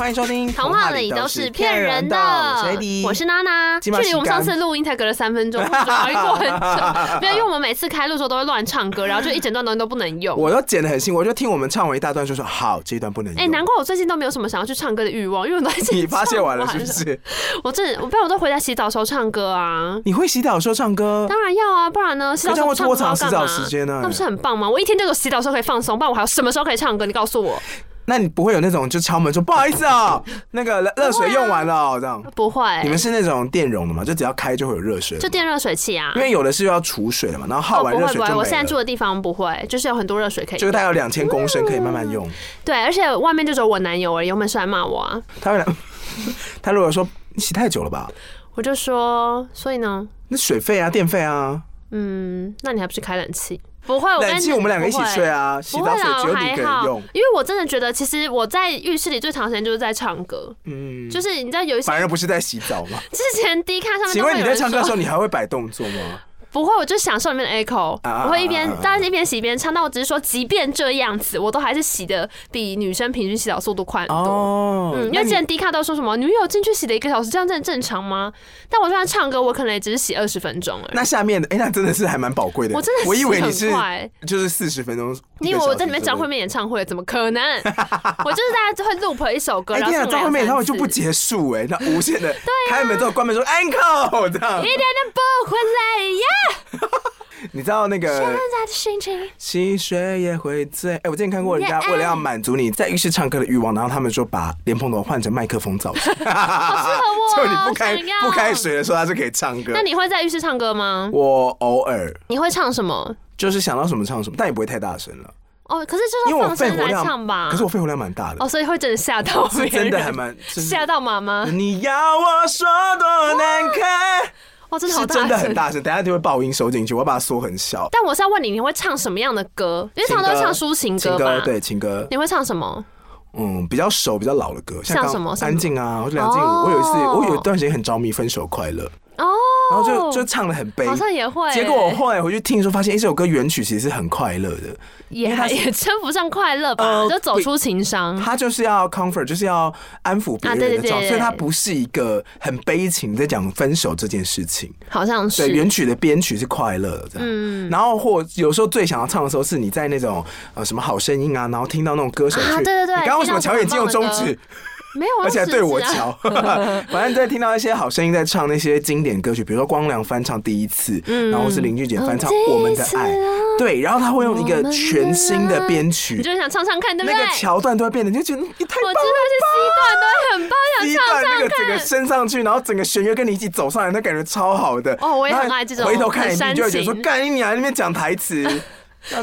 欢迎收听，童话里都是骗人的。我是我是娜娜。距离我们上次录音才隔了三分钟，还过很久。因为我们每次开录的时候都会乱唱歌，然后就一整段东西都不能用。我都剪得很辛苦，我就听我们唱完一大段就说好，这一段不能用。哎，难怪我最近都没有什么想要去唱歌的欲望，因为我都 你发泄完了是不是？我这我不然我都回家洗澡的时候唱歌啊。你会洗澡的时候唱歌？当然要啊，不然呢？洗澡时候唱歌干嘛？洗澡时间呢？那不是很棒吗？我一天就有洗澡的时候可以放松，不然我还有什么时候可以唱歌？你告诉我。那你不会有那种就敲门说不好意思啊，那个热水用完了这样？不会。你们是那种电容的吗？就只要开就会有热水？就电热水器啊。因为有的是要储水的嘛，然后耗完热水。我现在住的地方不会，就是有很多热水可以。就是大概有两千公升可以慢慢用。对，而且外面就只有我男友而已，有没事来骂我啊？他会，他如果说你洗太久了吧？我就说，所以呢？那水费啊，电费啊。嗯，那你还不是开冷气？不会，我跟你我们两个一起睡啊，洗澡水只有你一个人用。因为我真的觉得，其实我在浴室里最长时间就是在唱歌。嗯，就是你知道有一些，反而不是在洗澡吗？之前 D 卡上面，请问你在唱歌的时候，你还会摆动作吗？不会，我就享受里面的 echo，我会一边当然一边洗一边唱。但我只是说，即便这样子，我都还是洗的比女生平均洗澡速度快很多。哦，嗯，因为之前 D 卡都说什么女友进去洗了一个小时，这样真的正常吗？但我虽然唱歌，我可能也只是洗二十分钟而已。那下面的，哎，那真的是还蛮宝贵的。我真的，我以为你是就是四十分钟。你以为我在里面张惠妹演唱会？怎么可能？我就是大家会 loop 一首歌，然后张惠妹演唱会就不结束哎，那 无限的开门之后关门说 encore 这样，一点都不会累呀。你知道那个溪水也会醉。哎，我之前看过人家为了要满足你在浴室唱歌的欲望，然后他们说把莲蓬头换成麦克风造型，好适合我。就你不开不开水的时候，他就可以唱歌。那你会在浴室唱歌吗？我偶尔。你会唱什么？就是想到什么唱什么，但也不会太大声了。哦，可是就是因为我肺活量吧，可是我肺活量蛮大的。哦，所以会真的吓到别人，真的还蛮吓到妈妈。你要我说多难看？哇，真的好大声！是真的很大声，等下就会爆音收进去，我要把它缩很小。但我是要问你，你会唱什么样的歌？因为常常都唱抒情歌吧？对，情歌。你会唱什么？嗯，比较熟、比较老的歌，像什么？安静啊，或者梁静茹。我有一次，我有一段时间很着迷《分手快乐》。哦。然后就就唱的很悲，好像也会。结果我后来回去听的时候，发现这首歌原曲其实是很快乐的，也也称不上快乐吧，就走出情伤。他就是要 comfort，就是要安抚别人的状态，所以他不是一个很悲情在讲分手这件事情。好像是。对，原曲的编曲是快乐的，嗯。然后或有时候最想要唱的时候，是你在那种呃什么好声音啊，然后听到那种歌手去。对对对。你刚刚为什么乔眼睛用中指？没有，而且还对我瞧。反正在听到一些好声音在唱那些经典歌曲，比如说光良翻唱《第一次》，然后是林俊杰翻唱《我们的爱》，对，然后他会用一个全新的编曲，你就想唱唱看，对不对？那个桥段都会变得，你就觉得你太棒了。我知道是 C 段都很棒，想唱唱看。那个整个升上去，然后整个弦乐跟你一起走上来，那感觉超好的。哦，我也很爱这种。回头看你就会觉得说，干你娘，那边讲台词。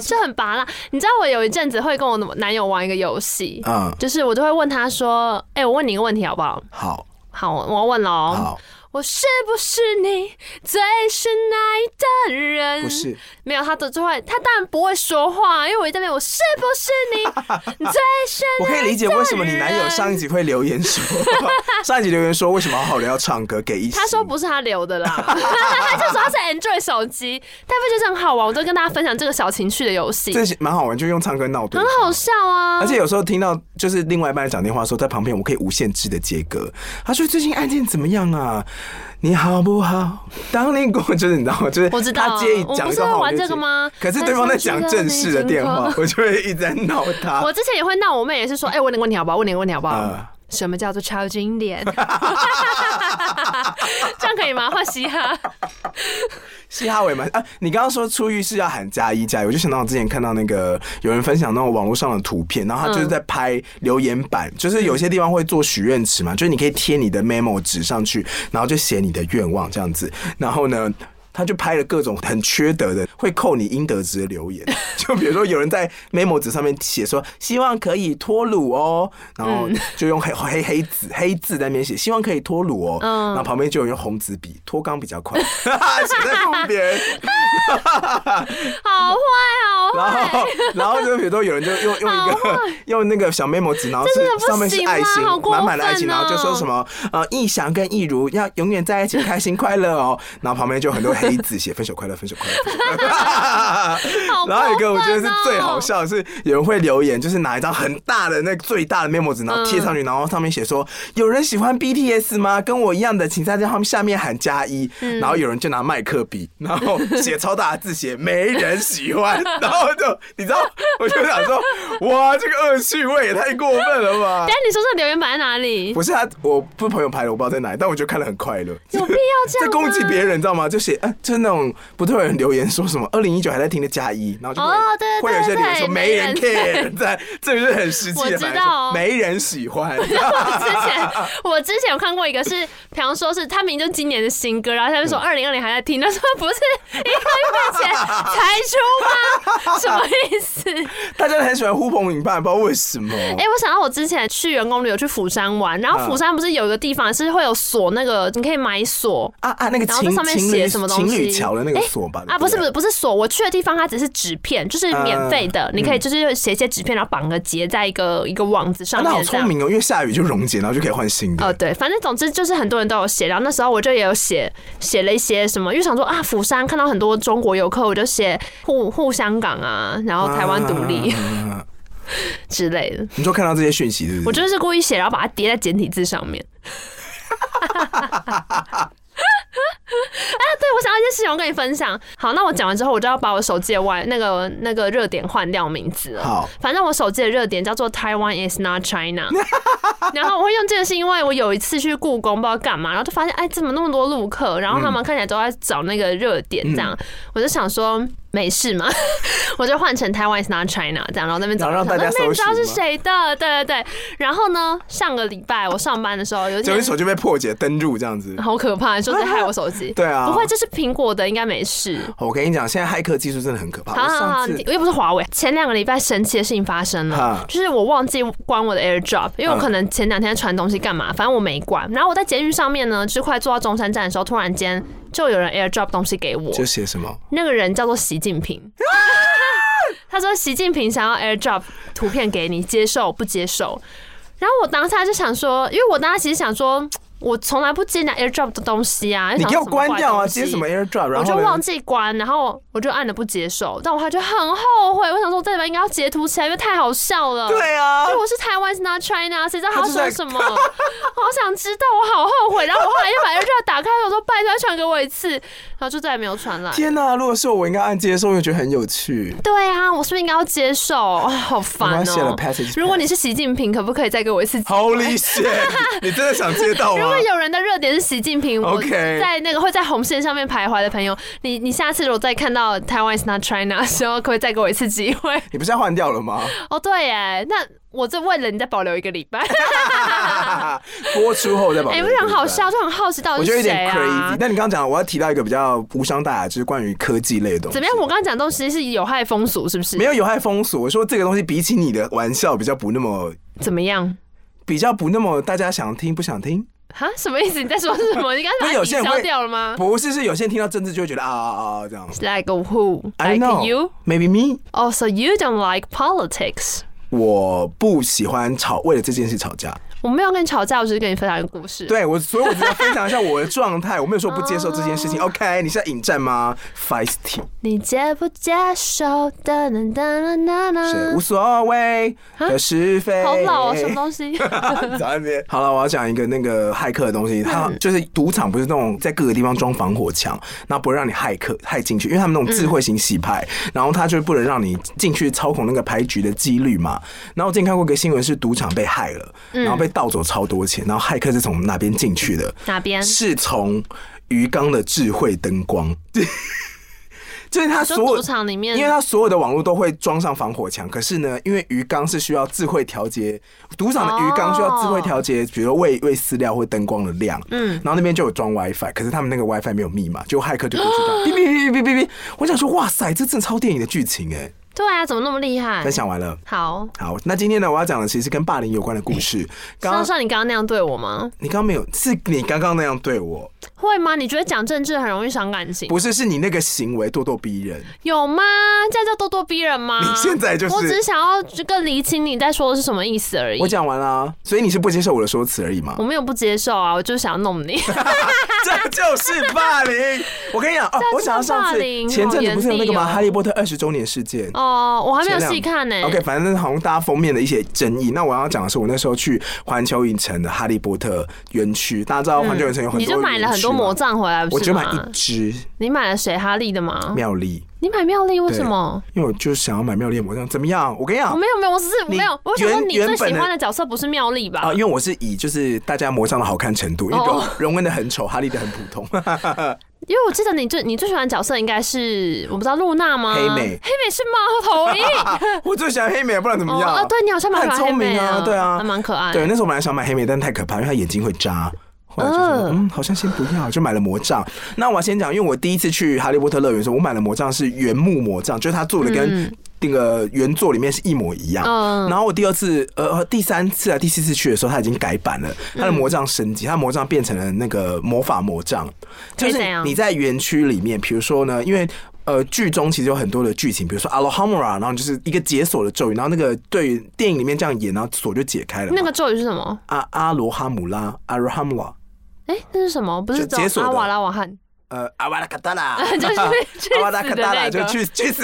就很拔辣，你知道我有一阵子会跟我男友玩一个游戏，嗯，就是我就会问他说：“哎，我问你一个问题好不好？”“好，好，我要问喽。”“好。”我是不是你最深爱的人？不是，没有他的就会，他当然不会说话，因为我一在那边。我是不是你 最深爱的人？我可以理解为什么你男友上一集会留言说，上一集留言说为什么好好的要唱歌给一。他说不是他留的啦，他就说他是 Android 手机，但不就是很好玩？我就跟大家分享这个小情趣的游戏，这蛮好玩，就用唱歌闹对，很好笑啊！而且有时候听到就是另外一半人讲电话的时候，在旁边我可以无限制的接歌。他说最近案件怎么样啊？你好不好？当你过 就是你知道吗？就是他接一讲不是会，玩这个吗？可是对方在讲正式的电话，我就会一直在闹他。我之前也会闹我妹，也是说，哎，问你个问题好不好？问你个问题好不好？什么叫做超经典？这样可以吗？换嘻哈。嘻哈尾嘛啊！你刚刚说出浴室要喊加一加一，我就想到我之前看到那个有人分享那种网络上的图片，然后他就是在拍留言板，就是有些地方会做许愿池嘛，就是你可以贴你的 memo 纸上去，然后就写你的愿望这样子，然后呢。他就拍了各种很缺德的，会扣你应得值的留言，就比如说有人在 memo 纸上面写说希望可以脱乳哦，然后就用黑黑黑字黑字在那边写希望可以脱乳哦，然后旁边就有用红纸笔脱肛比较快，写在旁边，好坏好坏。然后然后就比如说有人就用用一个用那个小 memo 纸，然后是上面是爱心，满满的爱心，然后就说什么呃，逸翔跟逸如要永远在一起，开心快乐哦。然后旁边就很多黑 字写分手快乐，分手快乐。然后有一个我觉得是最好笑的是，有人会留言，就是拿一张很大的那最大的 memo 纸，然后贴上去，然后上面写说有人喜欢 BTS 吗？跟我一样的，请在这下面喊加一。然后有人就拿麦克笔，然后写超大的字写没人喜欢，然后就你知道，我就想说，哇，这个恶趣味也太过分了吧？哎，你说这留言摆在哪里？不是他，我不是朋友拍的，我不知道在哪里，但我觉得看了很快乐。有必要这样？在攻击别人，你知道吗？就写，哎，就是那种不会有人留言说什么二零一九还在听的加一，然后就会会有些留言说没人 care，在这个是很实际的，没人喜欢。我之前我之前有看过一个是，比方说是他名就今年的新歌，然后他就说二零二零还在听，他说不是一个月前才出吗？什么意思？大家很喜欢呼朋引伴，不知道为什么。哎，我想到我之前去员工旅游去釜山玩，然后釜山不是有一个地方是会有锁，那个你可以买锁啊啊，那个然后在上面写什么东西？情侣桥的那个锁吧？啊，不是不是不是锁，我去的地方它只是纸片，就是免费的，你可以就是写一些纸片，然后绑个结在一个一个网子上面。那好聪明哦，因为下雨就溶解，然后就可以换新的。哦，对，反正总之就是很多人都有写，然后那时候我就也有写写了一些什么，因为想说啊，釜山看到很多中国游客，我就写护护香港啊，然后台湾独立 之类的。你说看到这些讯息，对不对？我就是故意写，然后把它叠在简体字上面。哎，对，我想要一件事情，我跟你分享。好，那我讲完之后，我就要把我手机的外那个那个热点换掉名字了。好，反正我手机的热点叫做 Taiwan is not China。然后我会用这个，是因为我有一次去故宫，不知道干嘛，然后就发现，哎，怎么那么多路客？然后他们看起来都在找那个热点，这样，嗯、我就想说。没事嘛，我就换成 Taiwan is not China 这样，然后那边找，让大家知道是谁的，对对对。然后呢，上个礼拜我上班的时候，有一手机被破解登入这样子，好可怕，说在害我手机。对啊，不会，这是苹果的，应该没事。我跟你讲，现在骇客技术真的很可怕。好好好，我又不是华为。前两个礼拜神奇的事情发生了，就是我忘记关我的 AirDrop，因为我可能前两天传东西干嘛，反正我没关。然后我在捷运上面呢，就快坐到中山站的时候，突然间。就有人 AirDrop 东西给我，就写什么？那个人叫做习近平，他说习近平想要 AirDrop 图片给你，接受不接受？然后我当下就想说，因为我当时其实想说。我从来不接那 AirDrop 的东西啊！你给我关掉啊！接什么 AirDrop？然后我就忘记关，然后我就按了不接受。但我还觉得很后悔。我想说，我这里边应该要截图起来，因为太好笑了。对啊，因为我是台湾，是 not China，谁知道他说什么？好想知道，我好后悔。然后我后来又把 AirDrop 打开，我说拜托传给我一次，然后就再也没有传来。天哪！如果是我，我应该按接受，又觉得很有趣。对啊，我是不是应该要接受？好烦哦！如果你是习近平，可不可以再给我一次？Holy shit！你真的想接到吗？如果有人的热点是习近平，，OK，在那个会在红线上面徘徊的朋友，你你下次如果再看到 Taiwan is not China 的 时候，可不可以再给我一次机会？你不是要换掉了吗？哦，对耶，那我这为了你再保留一个礼拜，播出后再保留。哎，不是很好笑，就很好奇到底是谁啊？但你刚刚讲，我要提到一个比较无伤大雅，就是关于科技类的东西。怎么样？我刚刚讲东西是有害风俗，是不是？没有有害风俗，我说这个东西比起你的玩笑，比较不那么怎么样？比较不那么大家想听不想听。哈，什么意思？你在说什么？你刚才抵消掉了吗？不是，是有些人听到政治就会觉得啊啊啊这样。Like who? Like you? Maybe me? Oh, so you don't like politics? 我不喜欢吵，为了这件事吵架。我没有跟你吵架，我只是跟你分享一个故事。对，我所以我只要分享一下我的 状态，我没有说不接受这件事情。OK，你是在引战吗？Feisty，你接不接受？哒哒哒哒哒，是无所谓的是非。好老啊，什么东西？好了，我要讲一个那个骇客的东西。他就是赌场，不是那种在各个地方装防火墙，然后不会让你骇客骇进去，因为他们那种智慧型洗牌，然后他就不能让你进去操控那个牌局的几率嘛。然后我之前看过一个新闻，是赌场被害了，然后被。盗走超多钱，然后骇客是从哪边进去的？哪边？是从鱼缸的智慧灯光，就是他所有赌场里面，因为他所有的网络都会装上防火墙。可是呢，因为鱼缸是需要智慧调节，赌场的鱼缸需要智慧调节，比如喂喂饲料或灯光的量。嗯，然后那边就有装 WiFi，可是他们那个 WiFi 没有密码，就骇客就过去这样哔哔哔哔哔哔。我想说，哇塞，这真超电影的剧情哎！对啊，怎么那么厉害？分享完了。好，好，那今天呢，我要讲的其实跟霸凌有关的故事。刚刚像你刚刚那样对我吗？你刚刚没有，是你刚刚那样对我。会吗？你觉得讲政治很容易伤感情？不是，是你那个行为咄咄逼人。有吗？这叫咄咄逼人吗？你现在就是，我只是想要更厘清你在说的是什么意思而已。我讲完了，所以你是不接受我的说辞而已吗？我没有不接受啊，我就想要弄你。这就是霸凌。我跟你讲哦，我想要上次前阵子不是有那个吗？哈利波特二十周年事件。哦，我还没有细看呢。OK，反正好像大家封面的一些争议。那我要讲的是，我那时候去环球影城的哈利波特园区，大家知道环球影城有很多，你就买了很多魔杖回来，我就买一只。你买了谁？哈利的吗？妙丽。你买妙丽为什么？因为我就想要买妙丽的魔杖，怎么样？我跟你讲，我没有没有，我只是没有。我想说你最喜欢的角色不是妙丽吧？啊，因为我是以就是大家魔杖的好看程度，因为荣恩的很丑，哈利的很普通。因为我记得你最你最喜欢的角色应该是我不知道露娜吗？黑美，黑美是猫头鹰。我最喜欢黑美，不然怎么样？啊，对你好像蛮聪明啊，对啊，还蛮可爱。对，那时候我本来想买黑美，但太可怕，因为它眼睛会扎。后来就说嗯，好像先不要，就买了魔杖。那我要先讲，因为我第一次去哈利波特乐园的时候，我买了魔杖是原木魔杖，就是他做的跟那个原作里面是一模一样。嗯然后我第二次呃第三次啊第四次去的时候，他已经改版了，他的魔杖升级，他的魔杖变成了那个魔法魔杖。就是你在园区里面，比如说呢，因为呃剧中其实有很多的剧情，比如说 Alohomora，然后就是一个解锁的咒语，然后那个对电影里面这样演，然后锁就解开了。那个咒语是什么？阿阿罗哈姆拉，阿罗哈姆拉。哎，那是什么？不是解锁阿瓦拉瓦汉。呃，阿瓦拉卡达拉，就是阿瓦拉卡达拉，就去去死！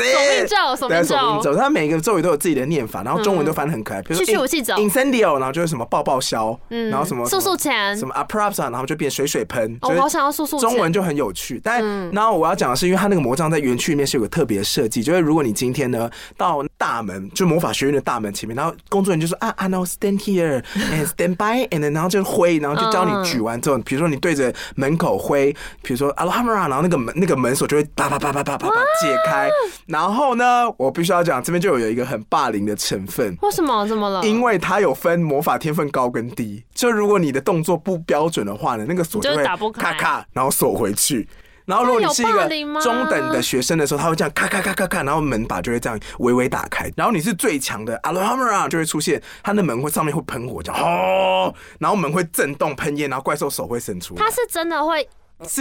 索命咒，索命咒。他每个咒语都有自己的念法，然后中文都翻的很可爱。比如说，去去武器走，incendio，然后就是什么爆爆消，然后什么速速钱，什么 aprapsa，然后就变水水喷。我好想要速速潜。中文就很有趣，但然后我要讲的是，因为他那个魔杖在园区里面是有个特别设计，就是如果你今天呢到大门，就魔法学院的大门前面，然后工作人员就说啊，I know stand here and stand by，and 然后就挥，然后就教你举完之后，比如说你对着门口挥，比如说 Alohomora，然后那个门。那个门锁就会啪啪啪啪啪啪啪解开，然后呢，我必须要讲，这边就有一个很霸凌的成分。为什么？怎么了？因为它有分魔法天分高跟低，就如果你的动作不标准的话呢，那个锁就会咔咔，然后锁回去。然后如果你是一个中等的学生的时候，他会这样咔咔咔咔咔，然后门把就会这样微微打开。然后你是最强的，Alohomora 就会出现，他的门会上面会喷火，这样哦，然后门会震动喷烟，然后怪兽手会伸出来。它是真的会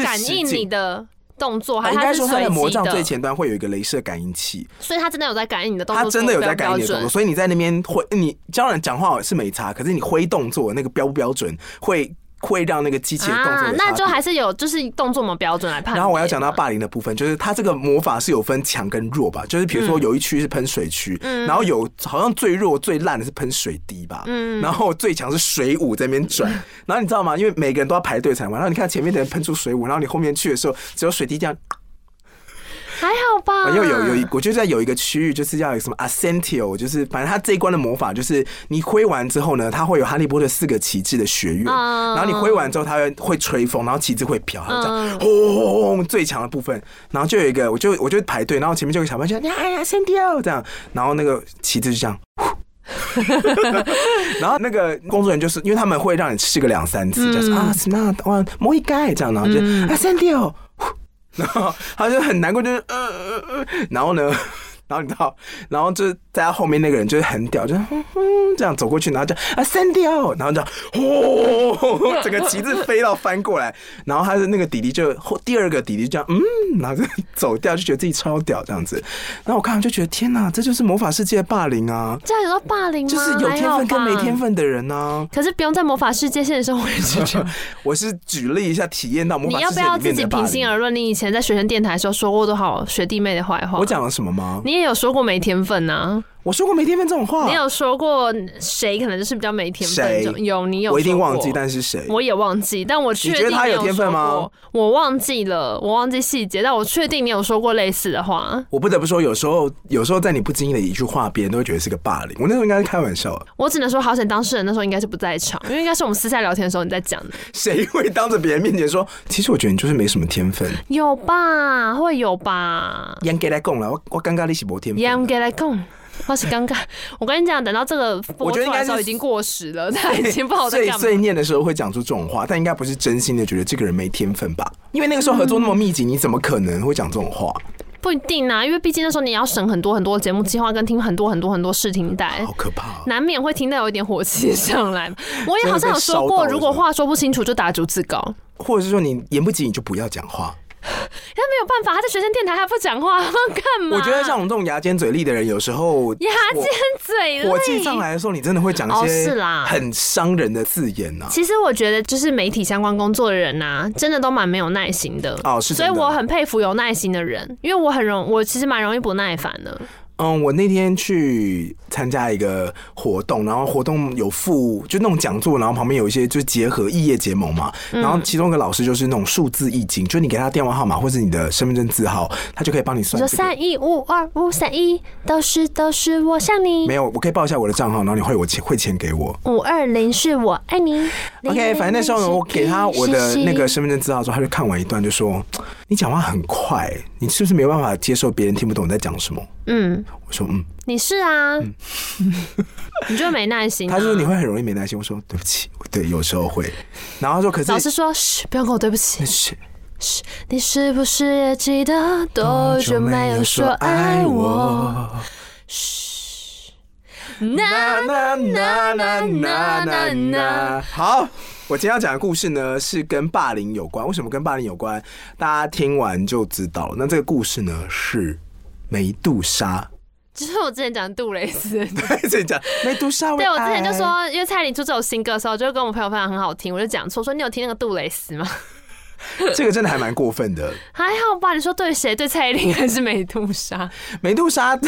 感应你的。动作还是应该说，他的魔杖最前端会有一个镭射感应器，所以他真的有在感应你的动作。他真的有在感应你的动作，所以你在那边挥，你教人讲话是没差，可是你挥动作那个标不标准会。会让那个机器的动作、啊，那就还是有就是动作嘛标准来判。然后我要讲到霸凌的部分，就是它这个魔法是有分强跟弱吧，就是比如说有一区是喷水区，嗯、然后有好像最弱最烂的是喷水滴吧，嗯，然后最强是水舞在那边转，然后你知道吗？因为每个人都要排队才玩，然后你看前面的人喷出水舞，然后你后面去的时候只有水滴这样。还好吧，因为有有一，我就在有一个区域，就是要有什么 Ascentio，就是反正他这一关的魔法，就是你挥完之后呢，它会有哈利波特四个旗帜的学院，然后你挥完之后，它会会吹风，然后旗帜会飘，这样轰轰轰最强的部分，然后就有一个，我就我就排队，然后前面就有个小朋友说，哎呀 Ascentio 这样，然后那个旗帜就这样，然后那个工作人员就是因为他们会让你试个两三次，就是啊 Smart One 魔一盖这样，然后就 Ascentio。然后他就很难过，就是嗯嗯嗯，然后呢，然后你知道，然后就在他后面那个人就是很屌，就哼哼这样走过去，然后就啊删掉，然后就呼，整个旗子飞到翻过来，然后他的那个弟弟就第二个弟弟就这样嗯，然后就走掉，就觉得自己超屌这样子。然后我看完就觉得天哪，这就是魔法世界的霸凌啊！这样有到霸凌吗？就是有天分跟没天分的人呢、啊。可是不用在魔法世界现实生活里我是举例一下，体验到魔法世界里面的。你要不要自己平心而论？你以前在学生电台的时候说过多少学弟妹的坏话？我讲了什么吗？你也有说过没天分呐、我说过没天分这种话。你有说过谁可能就是比较没天分？有，你有。我一定忘记，但是谁？我也忘记，但我确定你觉得他有天分吗？我忘记了，我忘记细节，但我确定你有说过类似的话。我不得不说，有时候，有时候在你不经意的一句话，别人都会觉得是个霸凌。我那时候应该是开玩笑。我只能说，好险当事人那时候应该是不在场，因为应该是我们私下聊天的时候你在讲的。谁会当着别人面前说？其实我觉得你就是没什么天分。有吧？会有吧？严格来讲了，我我刚刚你是没天分。严格来讲。或是刚刚，我跟你讲，等到这个播出来的时候已经过时了，他已经不好再讲。碎碎念的时候会讲出这种话，但应该不是真心的觉得这个人没天分吧？因为那个时候合作那么密集，你怎么可能会讲这种话？不一定啊，因为毕竟那时候你要审很多很多节目计划，跟听很多很多很多试听带，好可怕、啊，难免会听到有一点火气上来。我也好像有说过，如果话说不清楚，就打逐字稿，或者是说你言不及，你就不要讲话。他没有办法，他在学生电台还不讲话，干嘛？我觉得像我们这种牙尖嘴利的人，有时候牙尖嘴利，火气上来的时候，你真的会讲一些是啦，很伤人的字眼呐、啊。其实我觉得，就是媒体相关工作的人呐、啊，真的都蛮没有耐心的哦，是，所以我很佩服有耐心的人，因为我很容，我其实蛮容易不耐烦的。嗯，我那天去参加一个活动，然后活动有附就那种讲座，然后旁边有一些就是结合异业结盟嘛，然后其中一个老师就是那种数字易经，就你给他电话号码或者你的身份证字号，他就可以帮你算、三一五二五三一，都是都是我想你。没有，我可以报一下我的账号，然后你汇我钱汇钱给我。五二零是我爱你。OK，反正那时候呢，我给他我的那个身份证字号之后，他就看完一段就说：“你讲话很快，你是不是没有办法接受别人听不懂你在讲什么？”嗯，我说嗯，你是啊，嗯、你就没耐心、啊。他说你会很容易没耐心。我说对不起，对，有时候会。然后说可是老师说，嘘，不要跟我对不起。嘘，嘘，你是不是也记得多久没有说爱我？嘘，那那那那那那那。好，我今天要讲的故事呢，是跟霸凌有关。为什么跟霸凌有关？大家听完就知道了。那这个故事呢是。梅杜莎，就是我之前讲杜蕾斯，对，之前讲梅杜莎。对，我之前就说，因为蔡琳出这首新歌的时候，就跟我朋友分享很好听，我就讲错，说你有听那个杜蕾斯吗？这个真的还蛮过分的，还好吧？你说对谁？对蔡依林还是美杜莎？美杜莎，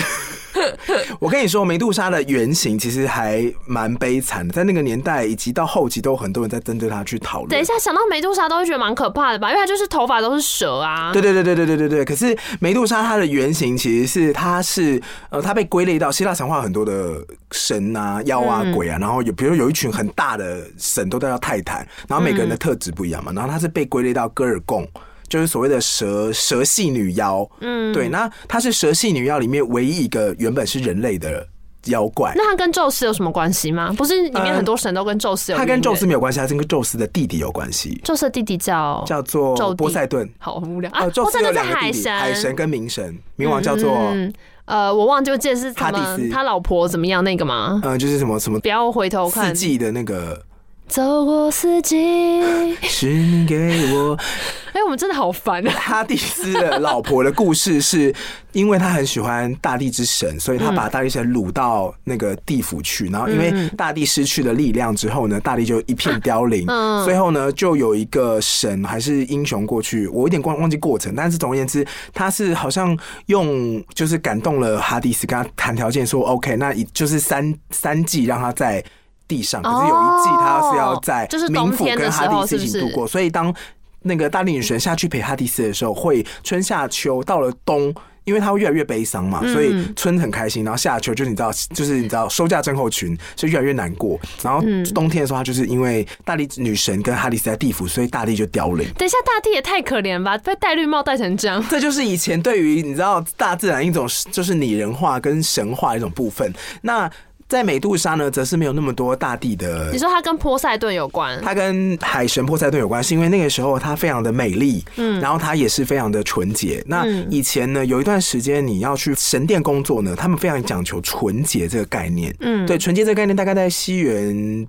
我跟你说，美杜莎的原型其实还蛮悲惨的，在那个年代以及到后期，都有很多人在针对她去讨论。等一下，想到美杜莎都会觉得蛮可怕的吧？因为她就是头发都是蛇啊。对对对对对对对对。可是美杜莎她的原型其实是她是呃，她被归类到希腊神话很多的神啊、妖啊、鬼啊，然后有比如有一群很大的神都叫泰坦，然后每个人的特质不一样嘛，然后她是被归类到。戈尔贡就是所谓的蛇蛇系女妖，嗯，对，那她是蛇系女妖里面唯一一个原本是人类的妖怪。那她跟宙斯有什么关系吗？不是里面很多神都跟宙斯有？她、呃、跟宙斯没有关系，她是跟宙斯的弟弟有关系。宙斯的弟弟叫叫做波塞顿，好无聊啊！波塞顿是海神，海神跟冥神，冥王叫做、嗯、呃，我忘记记得是他他老婆怎么样那个吗？嗯、呃，就是什么什么，不要回头看四季的那个。走过四季，是你给我。哎，我们真的好烦啊！哈迪斯的老婆的故事是，因为他很喜欢大地之神，所以他把大地神掳到那个地府去。然后，因为大地失去了力量之后呢，大地就一片凋零。嗯，最后呢，就有一个神还是英雄过去，我有点忘忘记过程。但是总而言之，他是好像用就是感动了哈迪斯，跟他谈条件说，OK，那就是三三季让他在。地上，可是有一季他是要在冥府跟哈迪斯一起度过，所以当那个大力女神下去陪哈迪斯的时候，会春夏秋到了冬，因为他会越来越悲伤嘛，所以春很开心，然后夏秋就是你知道，就是你知道收假症候群，就越来越难过，然后冬天的时候，他就是因为大力女神跟哈迪斯在地府，所以大地就凋零。等一下，大地也太可怜吧，被戴绿帽戴成这样。这就是以前对于你知道大自然一种就是拟人化跟神话一种部分。那在美杜莎呢，则是没有那么多大地的。你说它跟波塞顿有关？它跟海神波塞顿有关，是因为那个时候它非常的美丽，嗯，然后它也是非常的纯洁。那以前呢，有一段时间你要去神殿工作呢，他们非常讲求纯洁这个概念，嗯，对，纯洁这个概念大概在西元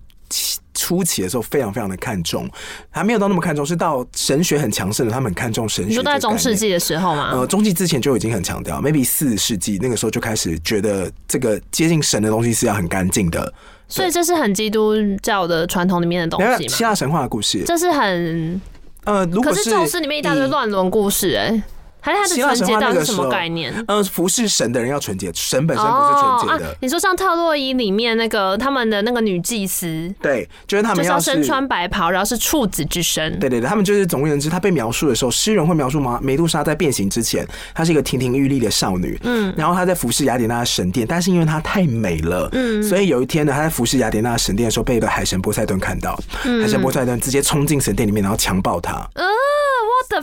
初期的时候非常非常的看重，还没有到那么看重，是到神学很强盛的，他们很看重神学。你说在中世纪的时候吗？呃，中世纪之前就已经很强调，maybe 四世纪那个时候就开始觉得这个接近神的东西是要很干净的。所以这是很基督教的传统里面的东西吗？希腊神话的故事，这是很呃，如果是可是宙斯里面一大堆乱伦故事哎、欸。还是他的纯洁到底是什么概念？嗯，服侍神的人要纯洁，神本身不是纯洁的。你说像特洛伊里面那个他们的那个女祭司，对，就是他们要身穿白袍，然后是处子之身。对对对，他们就是总而言之，他被描述的时候，诗人会描述吗？梅杜莎在变形之前，她是一个亭亭玉立的少女，嗯，然后她在服侍雅典娜的神殿，但是因为她太美了，嗯，所以有一天呢，她在服侍雅典娜神殿的时候，被一个海神波塞顿看到，海神波塞顿直接冲进神殿里面，然后强暴她。嗯我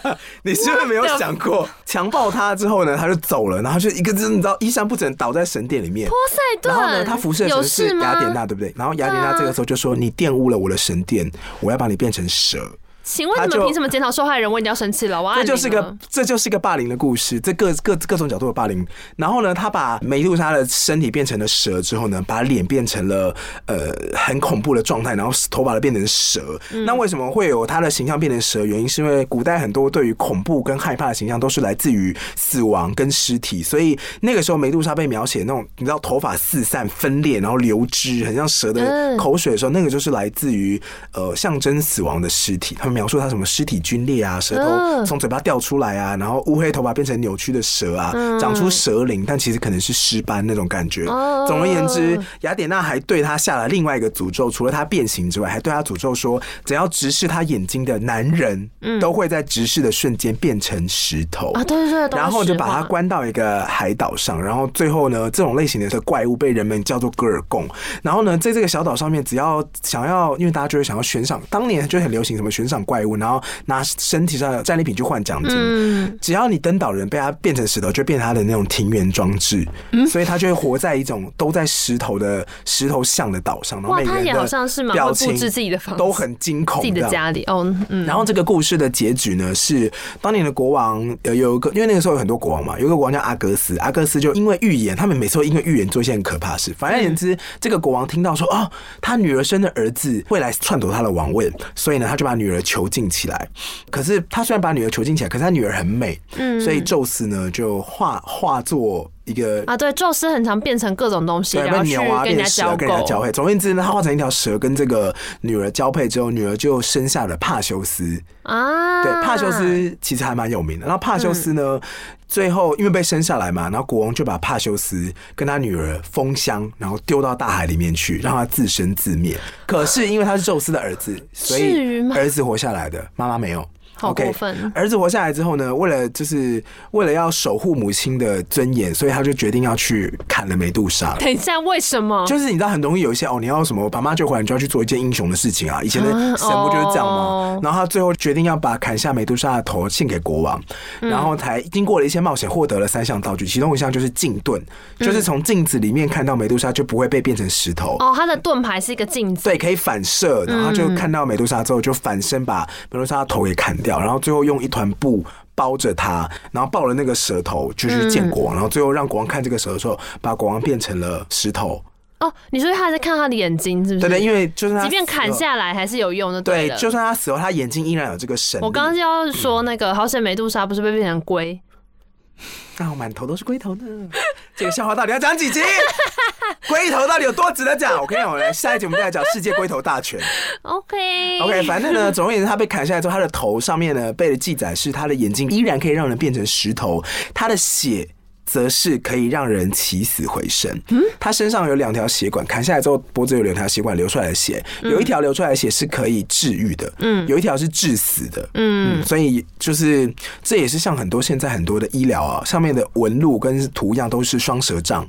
的，你是不是没有想过，强暴他之后呢，他就走了，然后就一个字你知道衣衫不整倒在神殿里面。波塞顿，然后呢，他服侍的神是雅典娜，对不对？然后雅典娜这个时候就说：“你玷污了我的神殿，我要把你变成蛇。”请问你们凭什么检讨受害人？我已经要生气了，我这就是个这就是个霸凌的故事，这各各各种角度的霸凌。然后呢，他把梅杜莎的身体变成了蛇之后呢，把脸变成了呃很恐怖的状态，然后头发都变成蛇。嗯、那为什么会有他的形象变成蛇？原因是因为古代很多对于恐怖跟害怕的形象都是来自于死亡跟尸体，所以那个时候梅杜莎被描写那种你知道头发四散分裂，然后流汁，很像蛇的口水的时候，那个就是来自于呃象征死亡的尸体。他们描述他什么尸体皲裂啊，舌头从嘴巴掉出来啊，然后乌黑头发变成扭曲的蛇啊，长出蛇鳞，但其实可能是尸斑那种感觉。总而言之，雅典娜还对他下了另外一个诅咒，除了他变形之外，还对他诅咒说，只要直视他眼睛的男人，都会在直视的瞬间变成石头啊！对对对，然后就把他关到一个海岛上，然后最后呢，这种类型的怪物被人们叫做戈尔贡。然后呢，在这个小岛上面，只要想要，因为大家就会想要悬赏，当年就很流行什么悬赏怪物，然后拿身体上的战利品去换奖金。嗯，只要你登岛人被他变成石头，就变成他的那种庭园装置。嗯，所以他就会活在一种都在石头的石头像的岛上。然后每个人的表情自己的房都很惊恐，自己的家里哦。嗯，然后这个故事的结局呢，是当年的国王有有一个，因为那个时候有很多国王嘛，有一个国王叫阿格斯，阿格斯就因为预言，他们每次都因为预言做一些很可怕的事。反而言之，这个国王听到说哦，他女儿生的儿子会来篡夺他的王位，所以呢，他就把女儿囚禁起来。可是他虽然把女儿囚禁起来，可是他女儿很美，嗯，所以宙斯呢就化化作。一个啊，对，宙斯很常变成各种东西，然后去跟人家交跟人家交配。总而言之呢，他化成一条蛇，跟这个女儿交配之后，女儿就生下了帕修斯啊。对，帕修斯其实还蛮有名的。然后帕修斯呢，嗯、最后因为被生下来嘛，然后国王就把帕修斯跟他女儿封箱，然后丢到大海里面去，让他自生自灭。可是因为他是宙斯的儿子，所以儿子活下来的，妈妈没有。好过分！Okay, 儿子活下来之后呢，为了就是为了要守护母亲的尊严，所以他就决定要去砍了梅杜莎。等一下，为什么？就是你知道，很容易有一些哦，你要什么，爸妈救回来，你就要去做一件英雄的事情啊。以前的神不就是这样吗？然后他最后决定要把砍下梅杜莎的头献给国王，然后才经过了一些冒险，获得了三项道具，其中一项就是镜盾，就是从镜子里面看到梅杜莎就不会被变成石头。哦，他的盾牌是一个镜子，对，可以反射，然后就看到梅杜莎之后就反身把梅杜莎的头给砍掉，然后最后用一团布包着他，然后抱了那个舌头就去见国王，然后最后让国王看这个舌头的时候，把国王变成了石头。哦，你说他在看他的眼睛，是不是？对对，因为就是他即便砍下来还是有用的。对，就算他死后，他眼睛依然有这个神。我刚刚就要说那个，好险美杜莎不是被变成龟。那 我满头都是龟头呢，这个笑话到底要讲几集？龟头到底有多值得讲？我跟你讲，我来下一集我们再来讲世界龟头大全。OK OK，反正呢，总而言之，他被砍下来之后，他的头上面呢被的记载是他的眼睛依然可以让人变成石头，他的血。则是可以让人起死回生。嗯，他身上有两条血管，砍下来之后脖子有两条血管流出来的血，有一条流出来的血是可以治愈的，嗯，有一条是致死的，嗯，所以就是这也是像很多现在很多的医疗啊，上面的纹路跟图样都是双蛇杖。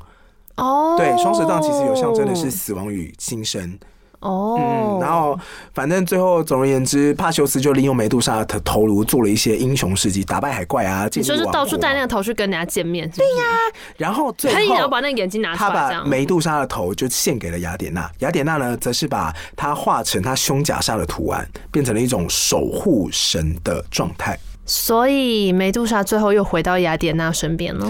哦，对，双蛇杖其实有象征的是死亡与新生。哦，嗯，然后反正最后总而言之，帕修斯就利用梅杜莎的头颅做了一些英雄事迹，打败海怪啊。你说是到处带那个头去跟人家见面？对呀。然后最后他要把那个眼睛拿出来，他把梅杜莎的头就献给了雅典娜。雅典娜呢，则是把它画成他胸甲上的图案，变成了一种守护神的状态。所以梅杜莎最后又回到雅典娜身边了。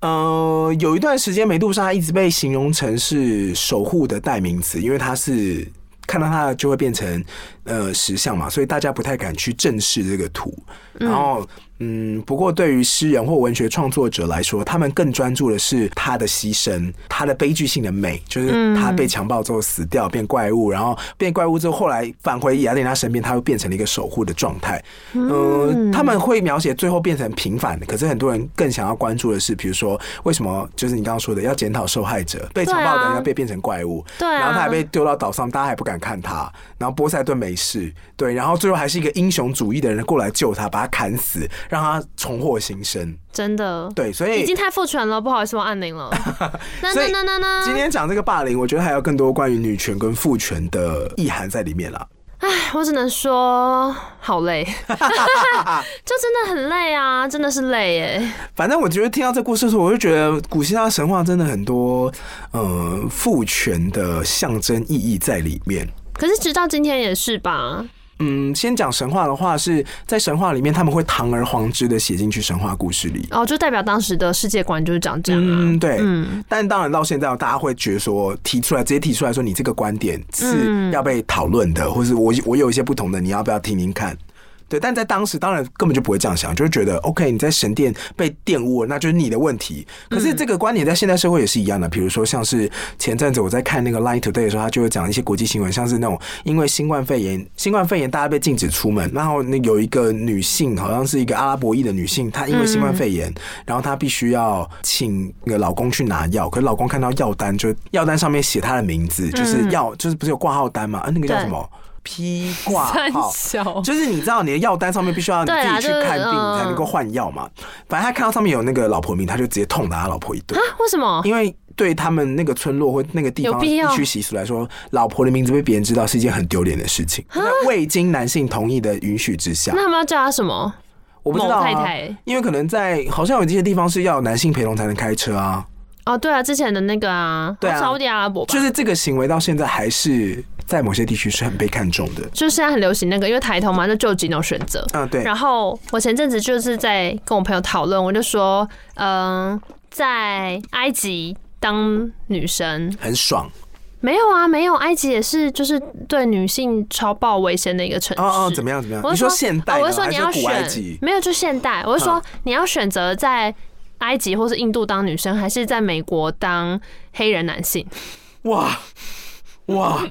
呃，有一段时间，美杜莎一直被形容成是守护的代名词，因为它是看到它就会变成呃石像嘛，所以大家不太敢去正视这个图，然后。嗯，不过对于诗人或文学创作者来说，他们更专注的是他的牺牲，他的悲剧性的美，就是他被强暴之后死掉变怪物，然后变怪物之后后来返回雅典娜身边，他又变成了一个守护的状态。嗯，他们会描写最后变成平凡的，可是很多人更想要关注的是，比如说为什么就是你刚刚说的要检讨受害者，被强暴的人要被变成怪物，对，然后他还被丢到岛上，大家还不敢看他，然后波塞顿没事，对，然后最后还是一个英雄主义的人过来救他，把他砍死。让他重获新生，真的对，所以已经太父权了，不好意思，我按铃了。那那今天讲这个霸凌，我觉得还有更多关于女权跟父权的意涵在里面了。唉，我只能说好累，就真的很累啊，真的是累耶。反正我觉得听到这故事的时候，我就觉得古希腊神话真的很多呃父权的象征意义在里面。可是直到今天也是吧。嗯，先讲神话的话，是在神话里面他们会堂而皇之的写进去神话故事里。哦，就代表当时的世界观就是长这样啊。嗯，对。嗯，但当然到现在，大家会觉得说提出来，直接提出来说你这个观点是要被讨论的，或是我我有一些不同的，你要不要听听看？对，但在当时当然根本就不会这样想，就是觉得 OK，你在神殿被玷污了，那就是你的问题。可是这个观点在现代社会也是一样的，比如说像是前阵子我在看那个 Line Today 的时候，他就会讲一些国际新闻，像是那种因为新冠肺炎，新冠肺炎大家被禁止出门，然后那有一个女性，好像是一个阿拉伯裔的女性，她因为新冠肺炎，然后她必须要请那个老公去拿药，可是老公看到药单，就药单上面写她的名字，就是药，就是不是有挂号单嘛？啊，那个叫什么？批挂号，就是你知道你的药单上面必须要你自己去看病才能够换药嘛。反正他看到上面有那个老婆名，他就直接痛打他老婆一顿。啊？为什么？因为对他们那个村落或那个地方地区习俗来说，老婆的名字被别人知道是一件很丢脸的事情。在未经男性同意的允许之下，那他们要叫他什么？我不知道啊，因为可能在好像有这些地方是要男性陪同才能开车啊。哦，对啊，之前的那个啊，对啊，沙乌地阿拉伯，就是这个行为到现在还是。在某些地区是很被看重的，就是现在很流行那个，因为抬头嘛，那就有几种选择。嗯，对。然后我前阵子就是在跟我朋友讨论，我就说，嗯，在埃及当女生很爽。没有啊，没有，埃及也是就是对女性超爆危险的一个城市。哦哦，怎么样怎么样？你说现代，我是说你要选，没有就现代。我是说你要选择在埃及或是印度当女生，还是在美国当黑人男性？哇！哇，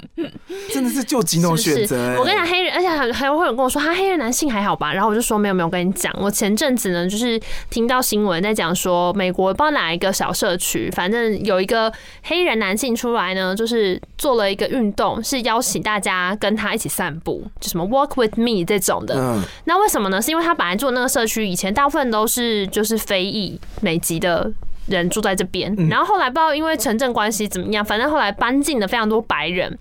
真的是就几种选择。我跟你讲，黑人，而且还还会有人跟我说，他黑人男性还好吧？然后我就说没有没有，我跟你讲，我前阵子呢，就是听到新闻在讲说，美国不知道哪一个小社区，反正有一个黑人男性出来呢，就是做了一个运动，是邀请大家跟他一起散步，就什么 Walk with me 这种的。嗯，那为什么呢？是因为他本来住那个社区，以前大部分都是就是非裔美籍的。人住在这边，然后后来不知道因为城镇关系怎么样，反正后来搬进了非常多白人。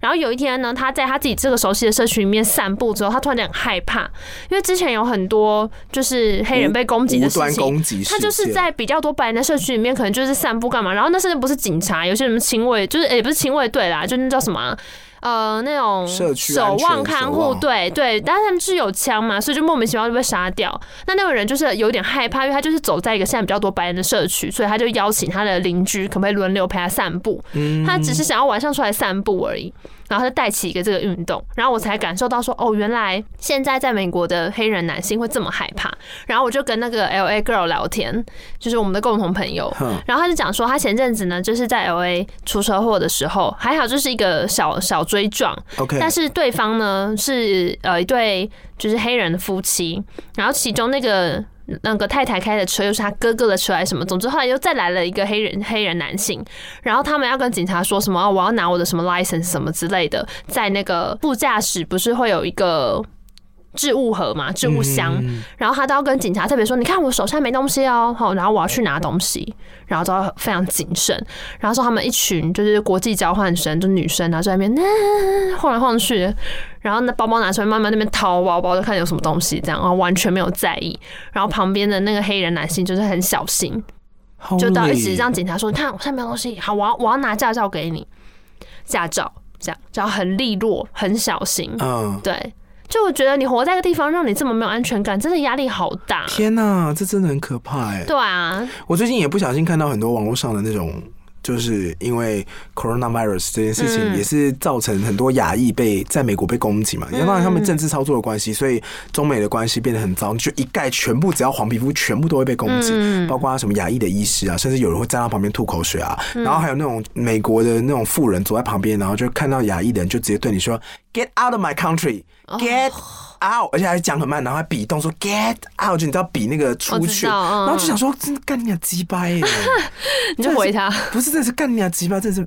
然后有一天呢，他在他自己这个熟悉的社区里面散步之后，他突然间很害怕，因为之前有很多就是黑人被攻击的事情，他就是在比较多白人的社区里面，可能就是散步干嘛。然后那甚至不是警察，有些什么亲卫，就是也不是亲卫队啦，就那叫什么啊？呃，那种守望看护，对对，但是他们是有枪嘛，所以就莫名其妙就被杀掉。那那个人就是有点害怕，因为他就是走在一个现在比较多白人的社区，所以他就邀请他的邻居可不可以轮流陪他散步。他只是想要晚上出来散步而已。然后他就带起一个这个运动，然后我才感受到说，哦，原来现在在美国的黑人男性会这么害怕。然后我就跟那个 LA girl 聊天，就是我们的共同朋友，然后他就讲说，他前阵子呢就是在 LA 出车祸的时候，还好就是一个小小追撞，OK，但是对方呢是呃一对就是黑人的夫妻，然后其中那个。那个太太开的车又是他哥哥的车还是什么？总之后来又再来了一个黑人黑人男性，然后他们要跟警察说什么？我要拿我的什么 license 什么之类的，在那个副驾驶不是会有一个置物盒嘛，置物箱，然后他都要跟警察特别说，你看我手上没东西哦，好，然后我要去拿东西，然后都要非常谨慎，然后说他们一群就是国际交换生，就女生，然后在那边那晃来晃去。然后那包包拿出来，慢慢那边掏包包，就看有什么东西，这样，然后完全没有在意。然后旁边的那个黑人男性就是很小心，就到一直让警察说：“你看我上面没有东西，好，我要我要拿驾照给你，驾照这样，就要很利落，很小心。”嗯，对，就我觉得你活在一个地方，让你这么没有安全感，真的压力好大。天哪，这真的很可怕哎。对啊，我最近也不小心看到很多网络上的那种。就是因为 coronavirus 这件事情，也是造成很多亚裔被在美国被攻击嘛。因为当然他们政治操作的关系，所以中美的关系变得很糟。就一概全部只要黄皮肤，全部都会被攻击，包括什么亚裔的医师啊，甚至有人会站到旁边吐口水啊。然后还有那种美国的那种富人走在旁边，然后就看到亚裔的人就直接对你说 “Get out of my country, get”。out，而且还讲很慢，然后还比动说 get out，就你知道比那个出去，然后就想说真的干你啊鸡巴耶，你就回他，不是，这是干你啊鸡巴，这是。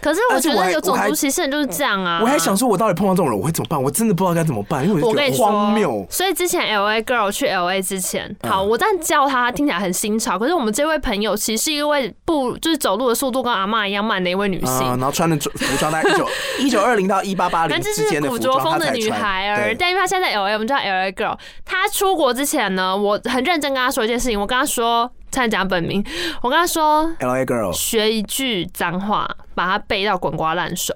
可是我觉得有种族歧视人就是这样啊！我还想说，我到底碰到这种人，我会怎么办？我真的不知道该怎么办，因为我觉得荒谬。所以之前 LA girl 去 LA 之前，好，我这样叫他听起来很新潮。可是我们这位朋友其实是一位不就是走路的速度跟阿嬷一样慢的一位女性，然后穿的服装在一九一九二零到一八八零之间的古着风的女孩儿。但因为她现在在 LA，我们叫 LA girl。她出国之前呢，我很认真跟她说一件事情，我跟她说。差点讲本名，我跟他说，LA girl 学一句脏话，把它背到滚瓜烂熟。